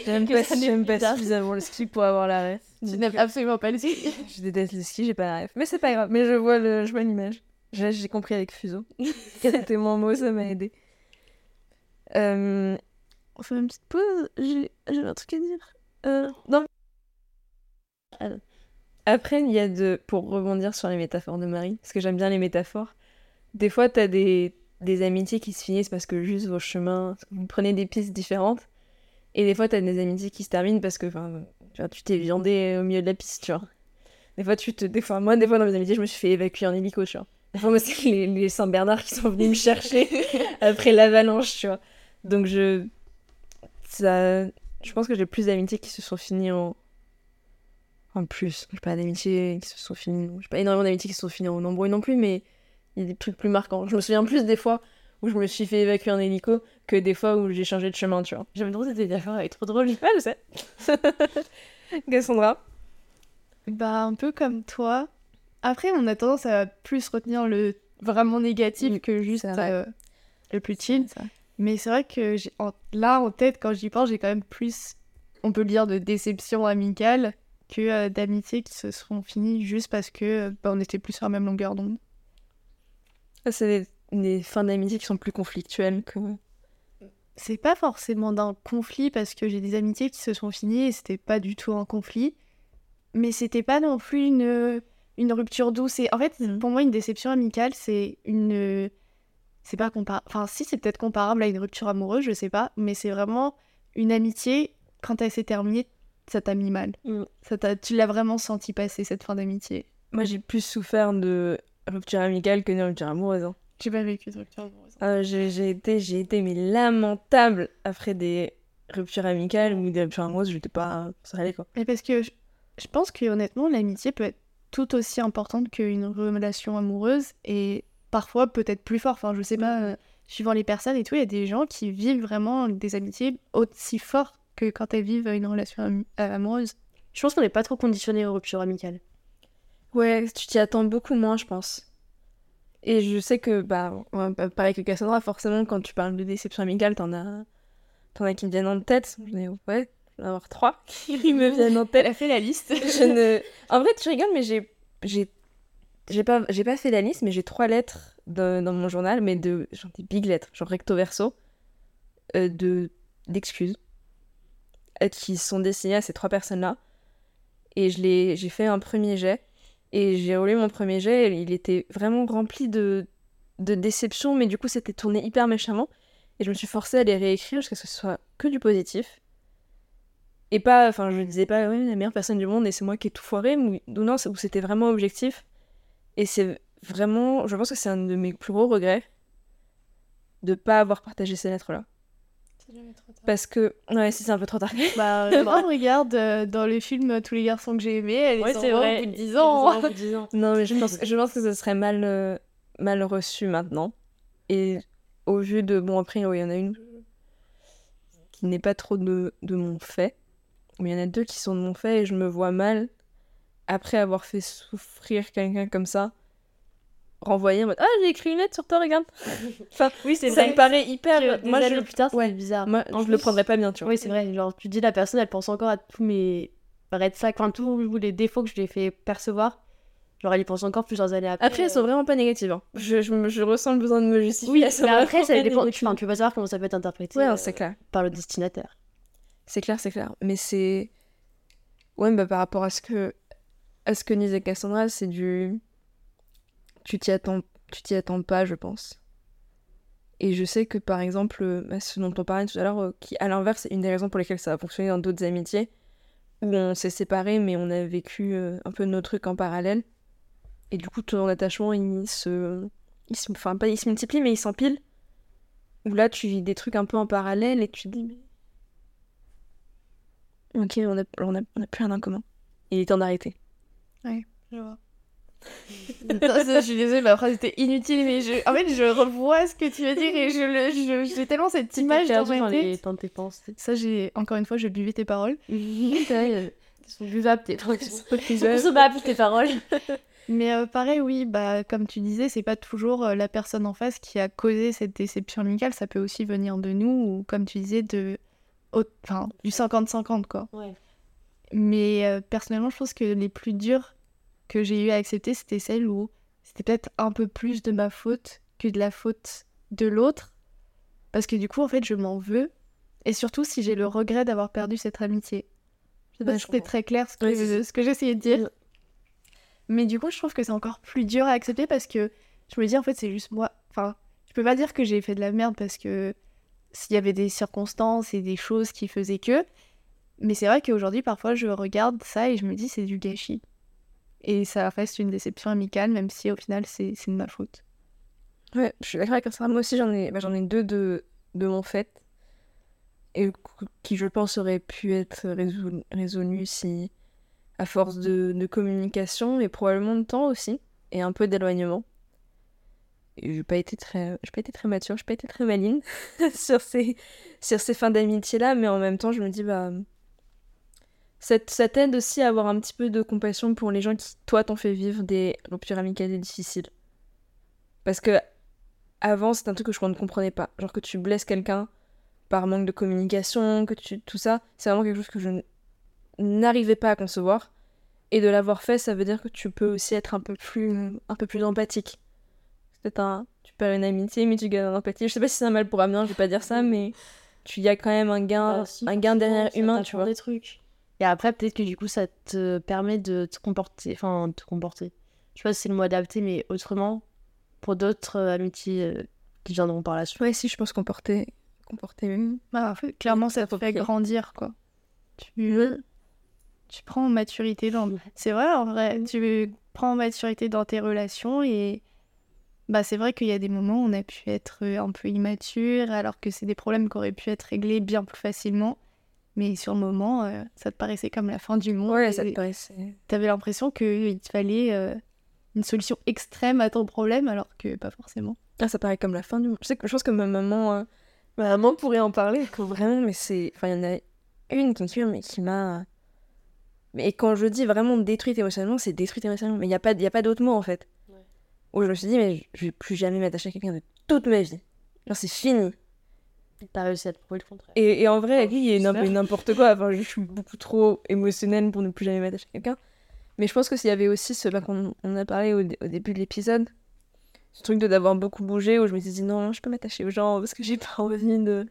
Speaker 1: J'aime pas, j'aime pas suffisamment le ski pour avoir la ref.
Speaker 3: Tu n'aimes absolument pas le ski.
Speaker 1: Je déteste le ski, j'ai pas la ref. Mais c'est pas grave, mais je vois le- je vois l'image. J'ai j'ai compris avec Fuseau. C'était mon mot, ça m'a aidé. Euh, on fait une petite pause. J'ai un truc à dire. Euh, non. Après, il y a de. Pour rebondir sur les métaphores de Marie, parce que j'aime bien les métaphores, des fois, t'as des, des amitiés qui se finissent parce que juste vos chemins. Vous prenez des pistes différentes. Et des fois, t'as des amitiés qui se terminent parce que tu vois, tu t'es viandé au milieu de la piste, tu vois. Des fois, tu te. Des fois, moi, des fois, dans mes amitiés, je me suis fait évacuer en hélico, tu vois. Moi, c'est les, les Saint-Bernard qui sont venus me chercher après l'avalanche, tu vois. Donc, je. Ça. Je pense que j'ai plus d'amitiés qui se sont finies en. En plus. J'ai pas d'amitiés qui se sont finies. J'ai pas énormément d'amitiés qui se sont finies en embrouille non plus, mais il y a des trucs plus marquants. Je me souviens plus des fois où je me suis fait évacuer en hélico que des fois où j'ai changé de chemin, tu vois.
Speaker 2: J'aime trop cette métaphore, elle est trop drôle.
Speaker 1: Ouais, je sais. Cassandra?
Speaker 3: Bah, un peu comme toi. Après, on a tendance à plus retenir le vraiment négatif
Speaker 1: Mm,
Speaker 3: que juste euh, le plus chill. Mais c'est vrai que en- là, en tête, quand j'y pense, j'ai quand même plus, on peut le dire, de déception amicale que euh, d'amitiés qui se sont finies juste parce que euh, bah, on était plus sur la même longueur d'onde.
Speaker 1: Ça, c'est des, des fins d'amitié qui sont plus conflictuelles que.
Speaker 3: C'est pas forcément d'un conflit parce que j'ai des amitiés qui se sont finies et c'était pas du tout un conflit. Mais c'était pas non plus une, une rupture douce. Et en fait,
Speaker 1: Mhm.
Speaker 3: pour moi, une déception amicale, c'est une. C'est pas comparable. Enfin, si, c'est peut-être comparable à une rupture amoureuse, je sais pas. Mais c'est vraiment une amitié, quand elle s'est terminée, ça t'a mis mal.
Speaker 2: Mhm.
Speaker 3: Ça t'a- tu l'as vraiment senti passer cette fin d'amitié?
Speaker 1: Moi, j'ai plus souffert de rupture amicale que de rupture amoureuse. hein.
Speaker 3: J'ai pas vécu de rupture amoureuse.
Speaker 1: Euh, j'ai j'ai été, j'ai été mais lamentable après des ruptures amicales ou des ruptures amoureuses. J'étais pas. Ça allait quoi.
Speaker 3: Mais parce que je, je pense que honnêtement, l'amitié peut être tout aussi importante qu'une relation amoureuse et parfois peut-être plus fort. Enfin, je sais pas, euh, suivant les personnes et tout, il y a des gens qui vivent vraiment des amitiés aussi fortes que quand elles vivent une relation am- euh, amoureuse.
Speaker 2: Je pense qu'on n'est pas trop conditionné aux ruptures amicales.
Speaker 1: Ouais, tu t'y attends beaucoup moins, je pense. Et je sais que, bah, ouais, pareil que Cassandra, forcément, quand tu parles de déception amicale, t'en as, t'en as qui me viennent en tête. Ouais, ai avoir trois qui me viennent en tête.
Speaker 3: Elle a fait la liste.
Speaker 1: Je ne... En vrai, tu rigoles, mais j'ai, j'ai, j'ai pas, j'ai pas fait la liste, mais j'ai trois lettres dans, dans mon journal, mais de, genre des big lettres, genre recto verso, euh, de, d'excuses, euh, qui sont destinées à ces trois personnes-là. Et je l'ai, j'ai fait un premier jet, et j'ai relu mon premier jet, et il était vraiment rempli de, de déception, mais du coup, c'était tourné hyper méchamment. Et je me suis forcée à les réécrire jusqu'à ce que ce soit que du positif. Et pas, enfin, je disais pas, ouais, la meilleure personne du monde et c'est moi qui ai tout foiré, ou non, c'était vraiment objectif. Et c'est vraiment, je pense que c'est un de mes plus gros regrets de pas avoir partagé ces lettres-là. Parce que, ouais, si c'est un peu trop tard.
Speaker 2: Bah,
Speaker 3: Oh, regarde, euh, dans le film Tous les garçons que j'ai aimés, elle
Speaker 2: Ouais,
Speaker 3: est
Speaker 2: c'est
Speaker 3: en
Speaker 2: vrai.
Speaker 3: au bout de 10 ans.
Speaker 2: Au bout de 10 ans.
Speaker 1: Non, mais je pense, je pense que ce serait mal, euh, mal reçu maintenant. Et au vu de, bon, après, ouais, il y en a une qui n'est pas trop de, de mon fait, mais il y en a deux qui sont de mon fait et je me vois mal, après avoir fait souffrir quelqu'un comme ça, renvoyer en mode Ah, j'ai écrit une lettre sur toi, regarde. enfin,
Speaker 2: Oui, c'est
Speaker 1: ça
Speaker 2: vrai.
Speaker 1: me paraît hyper.
Speaker 2: Des
Speaker 1: Moi,
Speaker 2: années
Speaker 1: je,
Speaker 2: plus tard, c'est
Speaker 1: ouais.
Speaker 2: bizarre.
Speaker 1: moi,
Speaker 2: En
Speaker 1: je le prendrais pas bien, tu vois.
Speaker 2: Oui, c'est vrai. Genre, tu dis la personne, elle pense encore à tous mes red flags, enfin tous les défauts que je lui ai fait percevoir. Genre, elle y pense encore plusieurs années après.
Speaker 1: Après, elles sont vraiment pas négatives. hein. Je, je, me- je ressens le besoin de me justifier.
Speaker 2: Oui,
Speaker 1: elles sont
Speaker 2: mais après, ça
Speaker 1: pas
Speaker 2: dépend.
Speaker 1: Négatives.
Speaker 2: enfin, tu peux pas savoir comment ça peut être interprété
Speaker 1: Ouais,
Speaker 2: euh,
Speaker 1: c'est clair.
Speaker 2: par le destinataire.
Speaker 1: C'est clair, c'est clair. Mais c'est. Ouais, bah par rapport à ce que. À ce que Cassandra, c'est du. Tu t'y attends... tu t'y attends pas, je pense. Et je sais que par exemple, euh, ce dont on parlait tout à l'heure, euh, qui à l'inverse, est une des raisons pour lesquelles ça a fonctionné dans d'autres amitiés, où on s'est séparés, mais on a vécu euh, un peu nos trucs en parallèle. Et du coup, ton attachement, il se. Il se... Enfin, pas il se multiplie, mais il s'empile. Où là, tu vis des trucs un peu en parallèle et tu te dis, Ok, on a, on a, on a plus rien en commun. Il est temps d'arrêter.
Speaker 3: Je vois. je suis désolée, ma phrase était inutile, mais je... en fait, je revois ce que tu veux dire et je j'ai tellement cette image dans ma
Speaker 2: les,
Speaker 3: tête.
Speaker 2: dans tes pensées.
Speaker 3: Ça, j'ai encore une fois, je buvais tes paroles.
Speaker 2: Ils sont buvables, tes
Speaker 1: Ouais.
Speaker 2: tes paroles.
Speaker 3: Mais euh, pareil, oui, bah comme tu disais, c'est pas toujours euh, la personne en face qui a causé cette déception amicale. Ça peut aussi venir de nous ou, comme tu disais, de, enfin, du 50-50 quoi.
Speaker 2: Ouais.
Speaker 3: Mais euh, personnellement, je pense que les plus dures que j'ai eu à accepter, c'était celles où c'était peut-être un peu plus de ma faute que de la faute de l'autre. Parce que du coup, en fait, je m'en veux. Et surtout si j'ai le regret d'avoir perdu cette amitié. Je
Speaker 1: Ouais,
Speaker 3: c'était très clair ce que, ce que j'essayais de dire. Mais du coup, je trouve que c'est encore plus dur à accepter parce que je me dis, en fait, c'est juste moi. Enfin, je peux pas dire que j'ai fait de la merde parce que s'il y avait des circonstances et des choses qui faisaient que. Mais c'est vrai qu'aujourd'hui, parfois, je regarde ça et je me dis, c'est du gâchis. Et ça reste une déception amicale, même si au final, c'est de ma faute.
Speaker 1: Ouais, je suis d'accord avec ça. Moi aussi, j'en ai, bah, ai deux de, de mon fait. Et qu- qui, je pense, auraient pu être résol- résolus si. à force de, de communication et probablement de temps aussi. Et un peu d'éloignement. J'ai pas été très, j'ai pas été très mature, j'ai pas été très maline sur ces, sur ces fins d'amitié-là, mais en même temps, je me dis, bah. Ça, ça t'aide aussi à avoir un petit peu de compassion pour les gens qui, toi, t'ont fait vivre des ruptures amicales difficiles. Parce que avant, c'est un truc que je ne comprenais pas. Genre que tu blesses quelqu'un par manque de communication, que tu tout ça, c'est vraiment quelque chose que je n'arrivais pas à concevoir. Et de l'avoir fait, ça veut dire que tu peux aussi être un peu plus, un peu plus empathique. C'est peut-être un, tu perds une amitié, mais tu gagnes en empathie. Je sais pas si c'est un mal pour un bien, je vais pas dire ça, mais tu y as quand même un gain,
Speaker 2: Ah, si,
Speaker 1: un gain derrière humain, tu vois.
Speaker 2: des trucs. Et après, peut-être que du coup, ça te permet de te comporter. Enfin, de te comporter. Je sais pas si c'est le mot adapté, mais autrement, pour d'autres euh, amitiés euh, qui viendront par la suite.
Speaker 1: Ouais, si, je pense portait, qu'on portait
Speaker 3: Bah, en fait, clairement, ça te fait grandir, quoi. Tu, tu prends en maturité dans... C'est vrai, en vrai, tu prends en maturité dans tes relations et... Bah, c'est vrai qu'il y a des moments où on a pu être euh, un peu immature, alors que c'est des problèmes qui auraient pu être réglés bien plus facilement. Mais sur le moment, euh, ça te paraissait comme la fin du monde.
Speaker 1: Ouais, ça te paraissait.
Speaker 3: T'avais l'impression qu'il te fallait euh, une solution extrême à ton problème, alors que pas forcément.
Speaker 1: Ah, ça paraît comme la fin du monde. Je sais que je pense que ma maman, euh, ma maman pourrait en parler, que vraiment, mais c'est, enfin, il y en a une qui me mais qui m'a, mais quand je dis vraiment détruite émotionnellement, c'est détruite émotionnellement. Mais il y a pas, y a pas d'autre mot en fait. Où je me suis dit mais je vais plus jamais m'attacher à quelqu'un de toute ma vie. Genre c'est fini.
Speaker 2: T'as réussi à te prouver le contraire.
Speaker 1: Et, et en vrai, oui, il y a n'importe quoi. Enfin, je suis beaucoup trop émotionnelle pour ne plus jamais m'attacher à quelqu'un. Mais je pense que s'il y avait aussi ce bah, qu'on on a parlé au début de l'épisode, ce truc de d'avoir beaucoup bougé, où je me suis dit non, je peux m'attacher aux gens parce que j'ai pas envie de,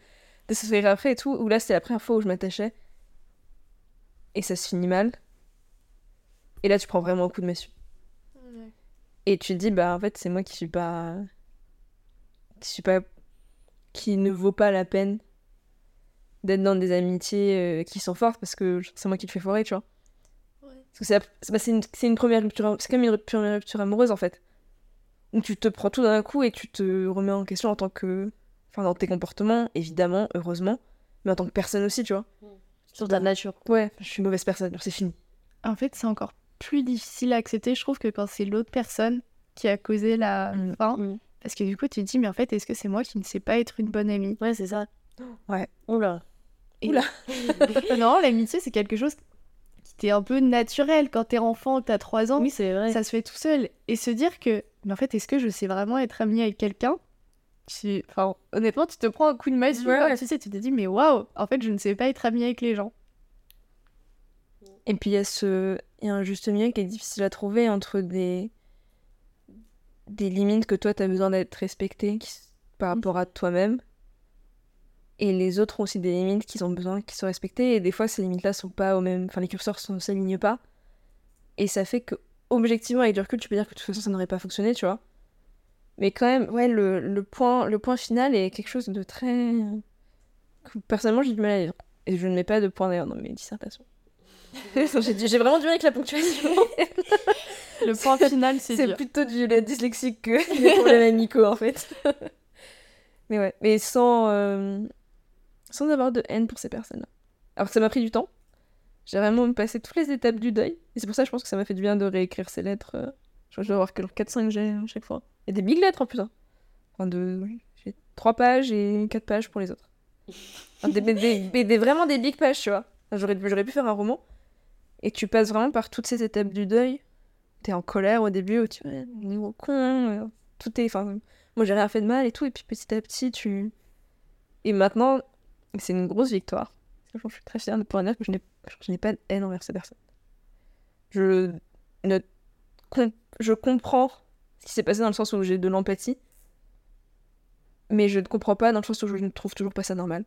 Speaker 1: de souffrir après et tout. Où là, c'était la première fois où je m'attachais. Et ça se finit mal. Et là, tu prends vraiment un coup de massue. Et tu te dis, bah en fait, c'est moi qui suis pas. qui suis pas. qui ne vaut pas la peine d'être dans des amitiés euh, qui sont fortes parce que c'est moi qui le fais foirer, tu vois. Parce que c'est la- bah, une, c'est une première rupture, c'est comme une première rupture amoureuse en fait. Où tu te prends tout d'un coup et tu te remets en question en tant que. Enfin, dans tes comportements, évidemment, heureusement, mais en tant que personne aussi, tu vois.
Speaker 2: Sur ta nature.
Speaker 1: Ouais, je suis une mauvaise personne, c'est fini.
Speaker 3: En fait, c'est encore plus difficile à accepter, je trouve, que quand c'est l'autre personne qui a causé la
Speaker 1: Mm.
Speaker 3: fin.
Speaker 2: Mm.
Speaker 3: Parce que du coup, tu te dis, mais en fait, est-ce que c'est moi qui ne sais pas être une bonne amie?
Speaker 2: Ouais, c'est ça.
Speaker 1: Ouais.
Speaker 2: Oula.
Speaker 3: Et-
Speaker 1: Oula.
Speaker 3: Non, l'amitié, c'est quelque chose qui t'est un peu naturel quand t'es enfant, que t'as 3 ans.
Speaker 2: Oui, c'est vrai.
Speaker 3: Ça se fait tout seul. Et se dire que, mais en fait, est-ce que je sais vraiment être amie avec quelqu'un? Tu... Enfin, honnêtement, tu te prends un coup de massue.
Speaker 1: Ouais, ouais.
Speaker 3: Tu sais, tu te dis, mais waouh, en fait, je ne sais pas être amie avec les gens.
Speaker 1: Et puis il y a ce y a un juste milieu qui est difficile à trouver entre des des limites que toi tu as besoin d'être respecté qui par rapport à toi-même. Et les autres ont aussi des limites qu'ils ont besoin qu'ils soient respectées. Et des fois ces limites là sont pas au même enfin les curseurs ne s'alignent pas. Et ça fait que objectivement avec du recul tu peux dire que de toute façon ça n'aurait pas fonctionné tu vois. Mais quand même ouais le, le point le point final est quelque chose de très personnellement j'ai du mal à lire. Et je ne mets pas de point d'ailleurs dans mes dissertations j'ai vraiment du mal avec la ponctuation
Speaker 3: Le point final, c'est
Speaker 1: c'est plutôt du la dyslexique que des problèmes amicaux en fait. mais ouais, mais sans, euh, sans avoir de haine pour ces personnes-là. Alors ça m'a pris du temps. J'ai vraiment passé toutes les étapes du deuil. Et c'est pour ça que je pense que ça m'a fait du bien de réécrire ces lettres. euh. Je crois que je dois avoir que 4-5 G à chaque fois. Et des big lettres en plus. hein. Enfin, de... J'ai 3 pages et 4 pages pour les autres. Enfin, des, des- des- des- vraiment des big pages, tu vois. J'aurais pu faire un roman. Et tu passes vraiment par toutes ces étapes du deuil t'es en colère au début, où tu es con, euh, tout est. Enfin, moi j'ai rien fait de mal et tout, et puis petit à petit tu. Et maintenant, c'est une grosse victoire. Je suis très fière de pouvoir dire que je n'ai pas de haine envers ces personnes. Je ne. Je comprends ce qui s'est passé dans le sens où j'ai de l'empathie, mais je ne comprends pas dans le sens où je ne trouve toujours pas ça normal.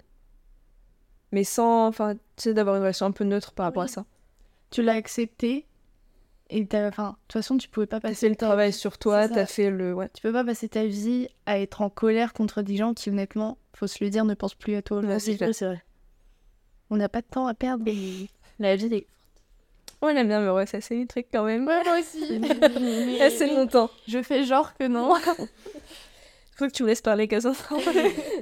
Speaker 1: Mais sans. Enfin, tu sais, d'avoir une relation un peu neutre par rapport à ça.
Speaker 3: Tu l'as accepté. Et t'as- enfin, de toute façon, tu pouvais pas passer
Speaker 1: fait le travail sur toi, t'as fait le. Ouais.
Speaker 3: Tu peux pas passer ta vie à être en colère contre des gens qui, honnêtement, faut se le dire, ne pensent plus à toi.
Speaker 1: Ouais, c'est
Speaker 2: vrai.
Speaker 3: On n'a pas de temps à perdre.
Speaker 2: La vie est...
Speaker 1: Ouais, elle aime bien, mais ouais, c'est assez trucs quand même.
Speaker 3: Ouais, moi aussi.
Speaker 1: Assez longtemps.
Speaker 3: Je fais genre que non.
Speaker 1: Faut que tu me laisses parler, Cassandra.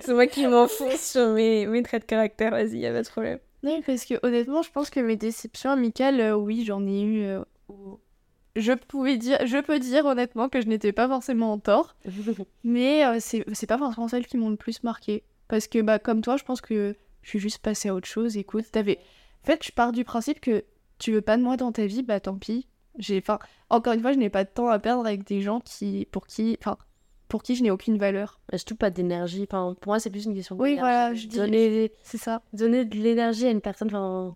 Speaker 1: c'est moi qui m'enfonce sur mes, mes traits de caractère, vas-y, y a pas de problème.
Speaker 3: Oui, parce que honnêtement, je pense que mes déceptions amicales, euh, oui, j'en ai eu. euh, je pouvais dire, je peux dire honnêtement que je n'étais pas forcément en tort, mais euh, c'est c'est pas forcément celles qui m'ont le plus marqué. Parce que, bah, comme toi, je pense que je suis juste passée à autre chose. Écoute, t'avais. En fait, je pars du principe que tu veux pas de moi dans ta vie, bah tant pis. J'ai, enfin, encore une fois, je n'ai pas de temps à perdre avec des gens qui, pour qui, enfin, pour qui je n'ai aucune valeur.
Speaker 2: Bah, Surtout pas d'énergie. Enfin, pour moi, c'est plus une question
Speaker 3: Oui,
Speaker 2: d'énergie.
Speaker 3: voilà, je dis-
Speaker 2: Donner,
Speaker 3: C'est ça.
Speaker 2: donner de l'énergie à une personne, enfin...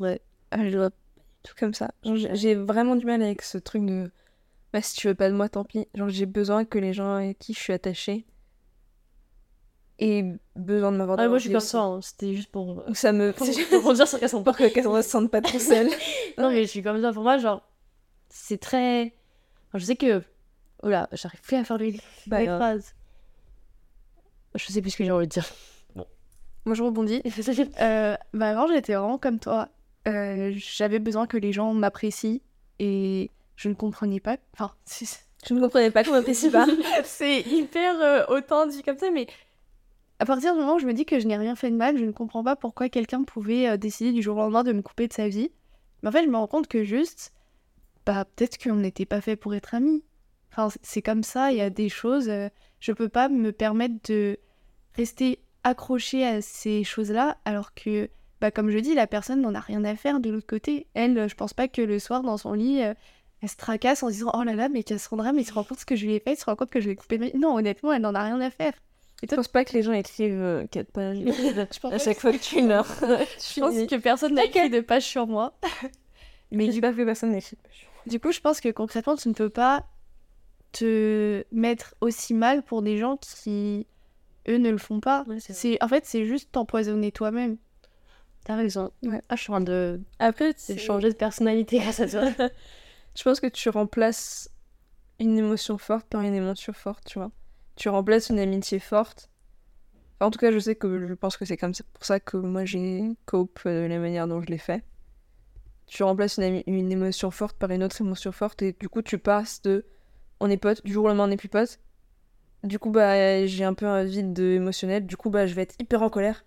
Speaker 1: Je dois pas du tout comme ça. Genre, j'ai- vraiment du mal avec ce truc de. Bah, si tu veux pas de moi, tant pis. Genre, j'ai besoin que les gens avec qui je suis attachée aient besoin de m'avoir
Speaker 2: Ah, moi, je suis comme ça. hein. C'était juste pour...
Speaker 1: Ça me.
Speaker 2: pour
Speaker 1: C'est juste
Speaker 2: pour dire sur Cassandra.
Speaker 1: pour que Cassandra se sente pas trop seule.
Speaker 2: Non, mais je suis comme ça. Pour moi, genre, c'est très. Enfin, je sais que. Oh là, j'arrive plus à faire les,
Speaker 1: Bah,
Speaker 2: les phrases. Je sais plus ce que j'ai envie de dire.
Speaker 3: Moi, je rebondis. Euh, bah avant, j'étais vraiment comme toi. Euh, J'avais besoin que les gens m'apprécient et je ne comprenais pas. Enfin, c'est-
Speaker 1: Je ne comprenais pas qu'on m'apprécie pas.
Speaker 3: c'est hyper euh, autant dit comme ça, mais à partir du moment où je me dis que je n'ai rien fait de mal, je ne comprends pas pourquoi quelqu'un pouvait euh, décider du jour au lendemain de me couper de sa vie. Mais en fait, je me rends compte que juste, bah peut-être qu'on n'était pas fait pour être amis. Enfin, c'est comme ça, il y a des choses. euh, je peux pas me permettre de rester accrochée à ces choses-là, alors que, bah, comme je dis, la personne n'en a rien à faire de l'autre côté. Elle, euh, je pense pas que le soir, dans son lit, euh, elle se tracasse en se disant Oh là là, mais Cassandra, mais tu te rends compte ce que je lui ai fait, tu te rends compte que je lui ai coupé ma... Non, honnêtement, elle n'en a rien à faire.
Speaker 1: Je pense pas que les gens écrivent euh, quatre pages
Speaker 3: Je pense
Speaker 1: à chaque fois que tu meurs.
Speaker 3: Je pense que personne n'a écrit de page sur moi.
Speaker 1: Mais je dis pas que personne n'écrit de page.
Speaker 3: Du coup, je pense que concrètement, tu ne peux pas te mettre aussi mal pour des gens qui, eux, ne le font pas.
Speaker 2: Ouais, c'est
Speaker 3: En fait, c'est juste t'empoisonner toi-même.
Speaker 2: T'as raison.
Speaker 1: Ouais.
Speaker 2: Ah, je suis en train de,
Speaker 1: Après, c'est
Speaker 2: changer de personnalité grâce à toi.
Speaker 1: Je pense que tu remplaces une émotion forte par une émotion forte, tu vois. Tu remplaces une amitié forte. Enfin, en tout cas, je sais que je pense que c'est comme ça, pour ça que moi j'ai cope euh, de la manière dont je l'ai fait. Tu remplaces une, une émotion forte par une autre émotion forte et du coup tu passes de on est potes, du jour au lendemain on n'est plus potes. Du coup bah j'ai un peu un vide de- émotionnel, du coup bah je vais être hyper en colère.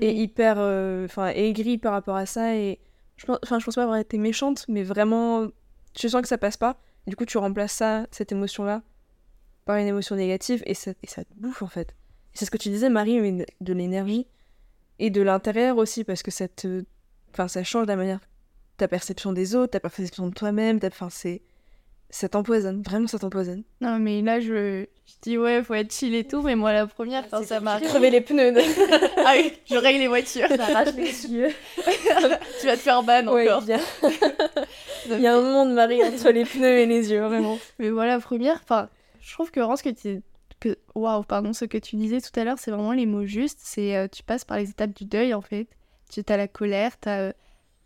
Speaker 1: Et hyper euh, enfin aigrie par rapport à ça. Et je pense enfin je pense pas avoir été méchante mais vraiment tu sens que ça passe pas. Du coup tu remplaces ça cette émotion là par une émotion négative. Et ça, et ça te bouffe en fait. C'est ce que tu disais Marie mais de l'énergie et de l'intérieur aussi parce que ça te enfin ça change la manière ta perception des autres ta perception de toi-même ta... enfin c'est ça t'empoisonne. Vraiment, ça t'empoisonne.
Speaker 3: Non, mais là, je, je dis ouais, faut être chill et tout, mais moi, la première, quand ça m'arrive.
Speaker 1: Crever les pneus.
Speaker 3: Ah oui, je règle les voitures.
Speaker 2: Ça arrache les yeux.
Speaker 3: tu vas te faire ban
Speaker 1: Ouais,
Speaker 3: encore.
Speaker 1: bien. Il y a un moment de Marie entre les pneus et les yeux, vraiment.
Speaker 3: Mais voilà, la première, enfin, je trouve que vraiment ce que tu. Que... Waouh, pardon, ce que tu disais tout à l'heure, c'est vraiment les mots justes. C'est euh, tu passes par les étapes du deuil en fait. Tu as la colère, tu as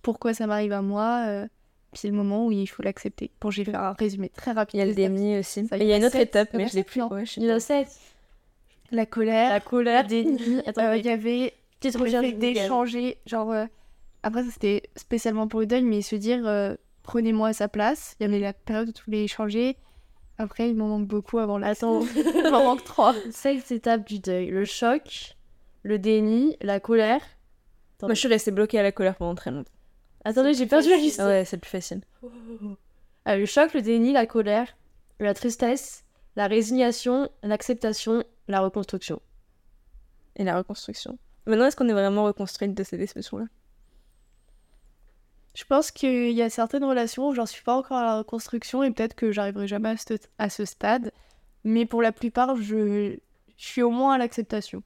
Speaker 3: pourquoi ça m'arrive à moi, euh, puis le moment où il faut l'accepter. Bon, j'ai fait un résumé très rapide.
Speaker 1: Il y a le déni aussi.
Speaker 3: Ça,
Speaker 1: il y a une autre étape, mais je l'ai
Speaker 3: sept,
Speaker 1: plus. Ouais, je
Speaker 2: Il y en a sept.
Speaker 3: La colère,
Speaker 2: La colère.
Speaker 3: le déni.
Speaker 2: Attends,
Speaker 3: euh, il y avait
Speaker 2: petite recherche
Speaker 3: d'échanger, genre. euh, Après, ça, c'était spécialement pour le deuil, mais se dire euh, prenez-moi à sa place. Il y avait la période où tu voulais échanger. Après, il m'en manque beaucoup avant la.
Speaker 2: Attends,
Speaker 3: il m'en manque trois.
Speaker 2: sept étapes du deuil. Le choc, le déni, la colère.
Speaker 1: Moi, je suis restée bloquée à la colère pendant très longtemps.
Speaker 2: Attendez, j'ai perdu la liste.
Speaker 1: Ah ouais, c'est le plus facile.
Speaker 2: Ah, le choc, le déni, la colère, la tristesse, la résignation, l'acceptation, la reconstruction.
Speaker 1: Et la reconstruction. Maintenant, est-ce qu'on est vraiment reconstruite de cette expression-là
Speaker 3: Je pense qu'il y a certaines relations où j'en suis pas encore à la reconstruction et peut-être que j'arriverai jamais à ce, à ce stade. Mais pour la plupart, je, je suis au moins à l'acceptation.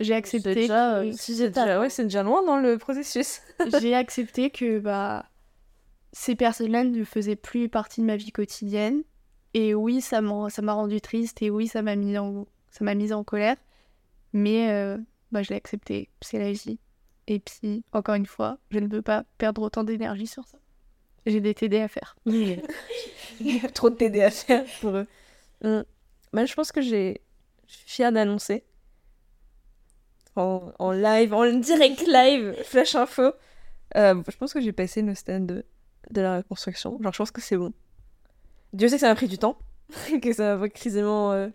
Speaker 3: J'ai accepté,
Speaker 2: C'est déjà,
Speaker 3: que-
Speaker 2: euh,
Speaker 1: C'est déjà, ouais, c'est déjà loin dans le processus.
Speaker 3: j'ai accepté que bah, ces personnes-là ne faisaient plus partie de ma vie quotidienne. Et oui, ça m'a ça m'a rendu triste et oui, ça m'a mis en, ça m'a mise en colère. Mais euh, bah, je l'ai accepté, c'est la vie. Et puis, encore une fois, je ne veux pas perdre autant d'énergie sur ça. J'ai des TD à faire.
Speaker 1: Trop de TD à faire pour eux. Hum. Bah, je pense que j'ai. Je suis fière d'annoncer. En, en live, en direct live, flash info. Euh, je pense que j'ai passé le stade de, de la reconstruction. Genre, je pense que c'est bon. Dieu sait que ça m'a pris du temps. que ça m'a précisément. euh,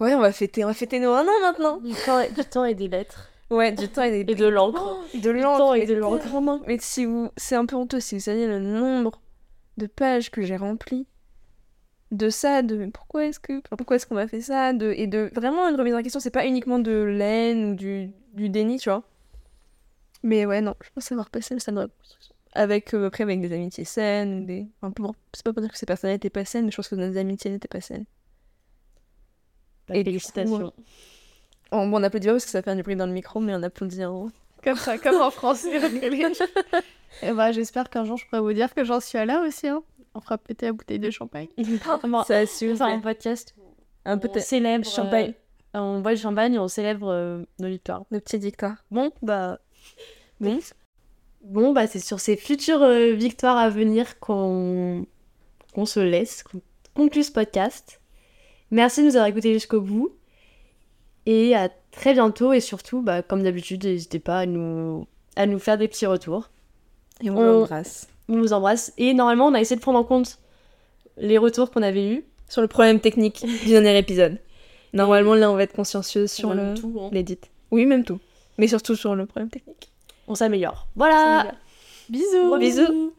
Speaker 1: Ouais, on va fêter, on va fêter nos un an maintenant.
Speaker 2: Du temps, et- du temps et des lettres.
Speaker 1: Ouais, du temps et des.
Speaker 2: Et de l'encre.
Speaker 1: Oh, de l'encre
Speaker 2: et de l'encre.
Speaker 1: Mais si vous, c'est un peu honteux si vous saviez le nombre de pages que j'ai remplies de ça, de pourquoi est-ce que, pourquoi est-ce qu'on m'a fait ça, de et de vraiment une remise en question. C'est pas uniquement de l'aine ou du, du déni, tu vois. Mais ouais, non, je pense avoir passé le stade de la reconstruction. Avec euh, après avec des amitiés saines, ou des, enfin, c'est pas pour dire que ces personnes n'étaient pas saines, mais je pense que nos amitiés n'étaient pas saines.
Speaker 2: Bah,
Speaker 1: Et
Speaker 2: félicitations.
Speaker 1: On, bon, on applaudit pas parce que ça fait du bruit dans le micro, mais on applaudit en
Speaker 3: Comme ça, comme en français. Et bah, j'espère qu'un jour je pourrai vous dire que j'en suis à là aussi. Hein. On fera péter la bouteille de champagne.
Speaker 1: Ça
Speaker 2: va faire un podcast.
Speaker 1: Un
Speaker 2: on
Speaker 1: peu
Speaker 2: célèbre.
Speaker 1: champagne.
Speaker 2: euh, on boit le champagne et on célèbre euh, nos victoires.
Speaker 1: nos petites victoires.
Speaker 2: Bon, bah.
Speaker 1: Bon.
Speaker 2: Bon, bah, c'est sur ces futures euh, victoires à venir qu'on qu'on se laisse, qu'on conclut ce podcast. Merci de nous avoir écoutés jusqu'au bout. Et à très bientôt. Et surtout, bah, comme d'habitude, n'hésitez pas à nous, à nous faire des petits retours.
Speaker 1: Et on,
Speaker 2: On-
Speaker 1: l'embrasse.
Speaker 2: On vous embrasse. Et normalement, on a essayé de prendre en compte les retours qu'on avait eus.
Speaker 1: Sur le problème technique du dernier épisode. Normalement, là, on va être consciencieux sur le...
Speaker 2: hein.
Speaker 1: l'édit. Oui, même tout. Mais surtout sur le problème technique.
Speaker 2: On s'améliore. Voilà.
Speaker 3: Bisous
Speaker 1: Bisous.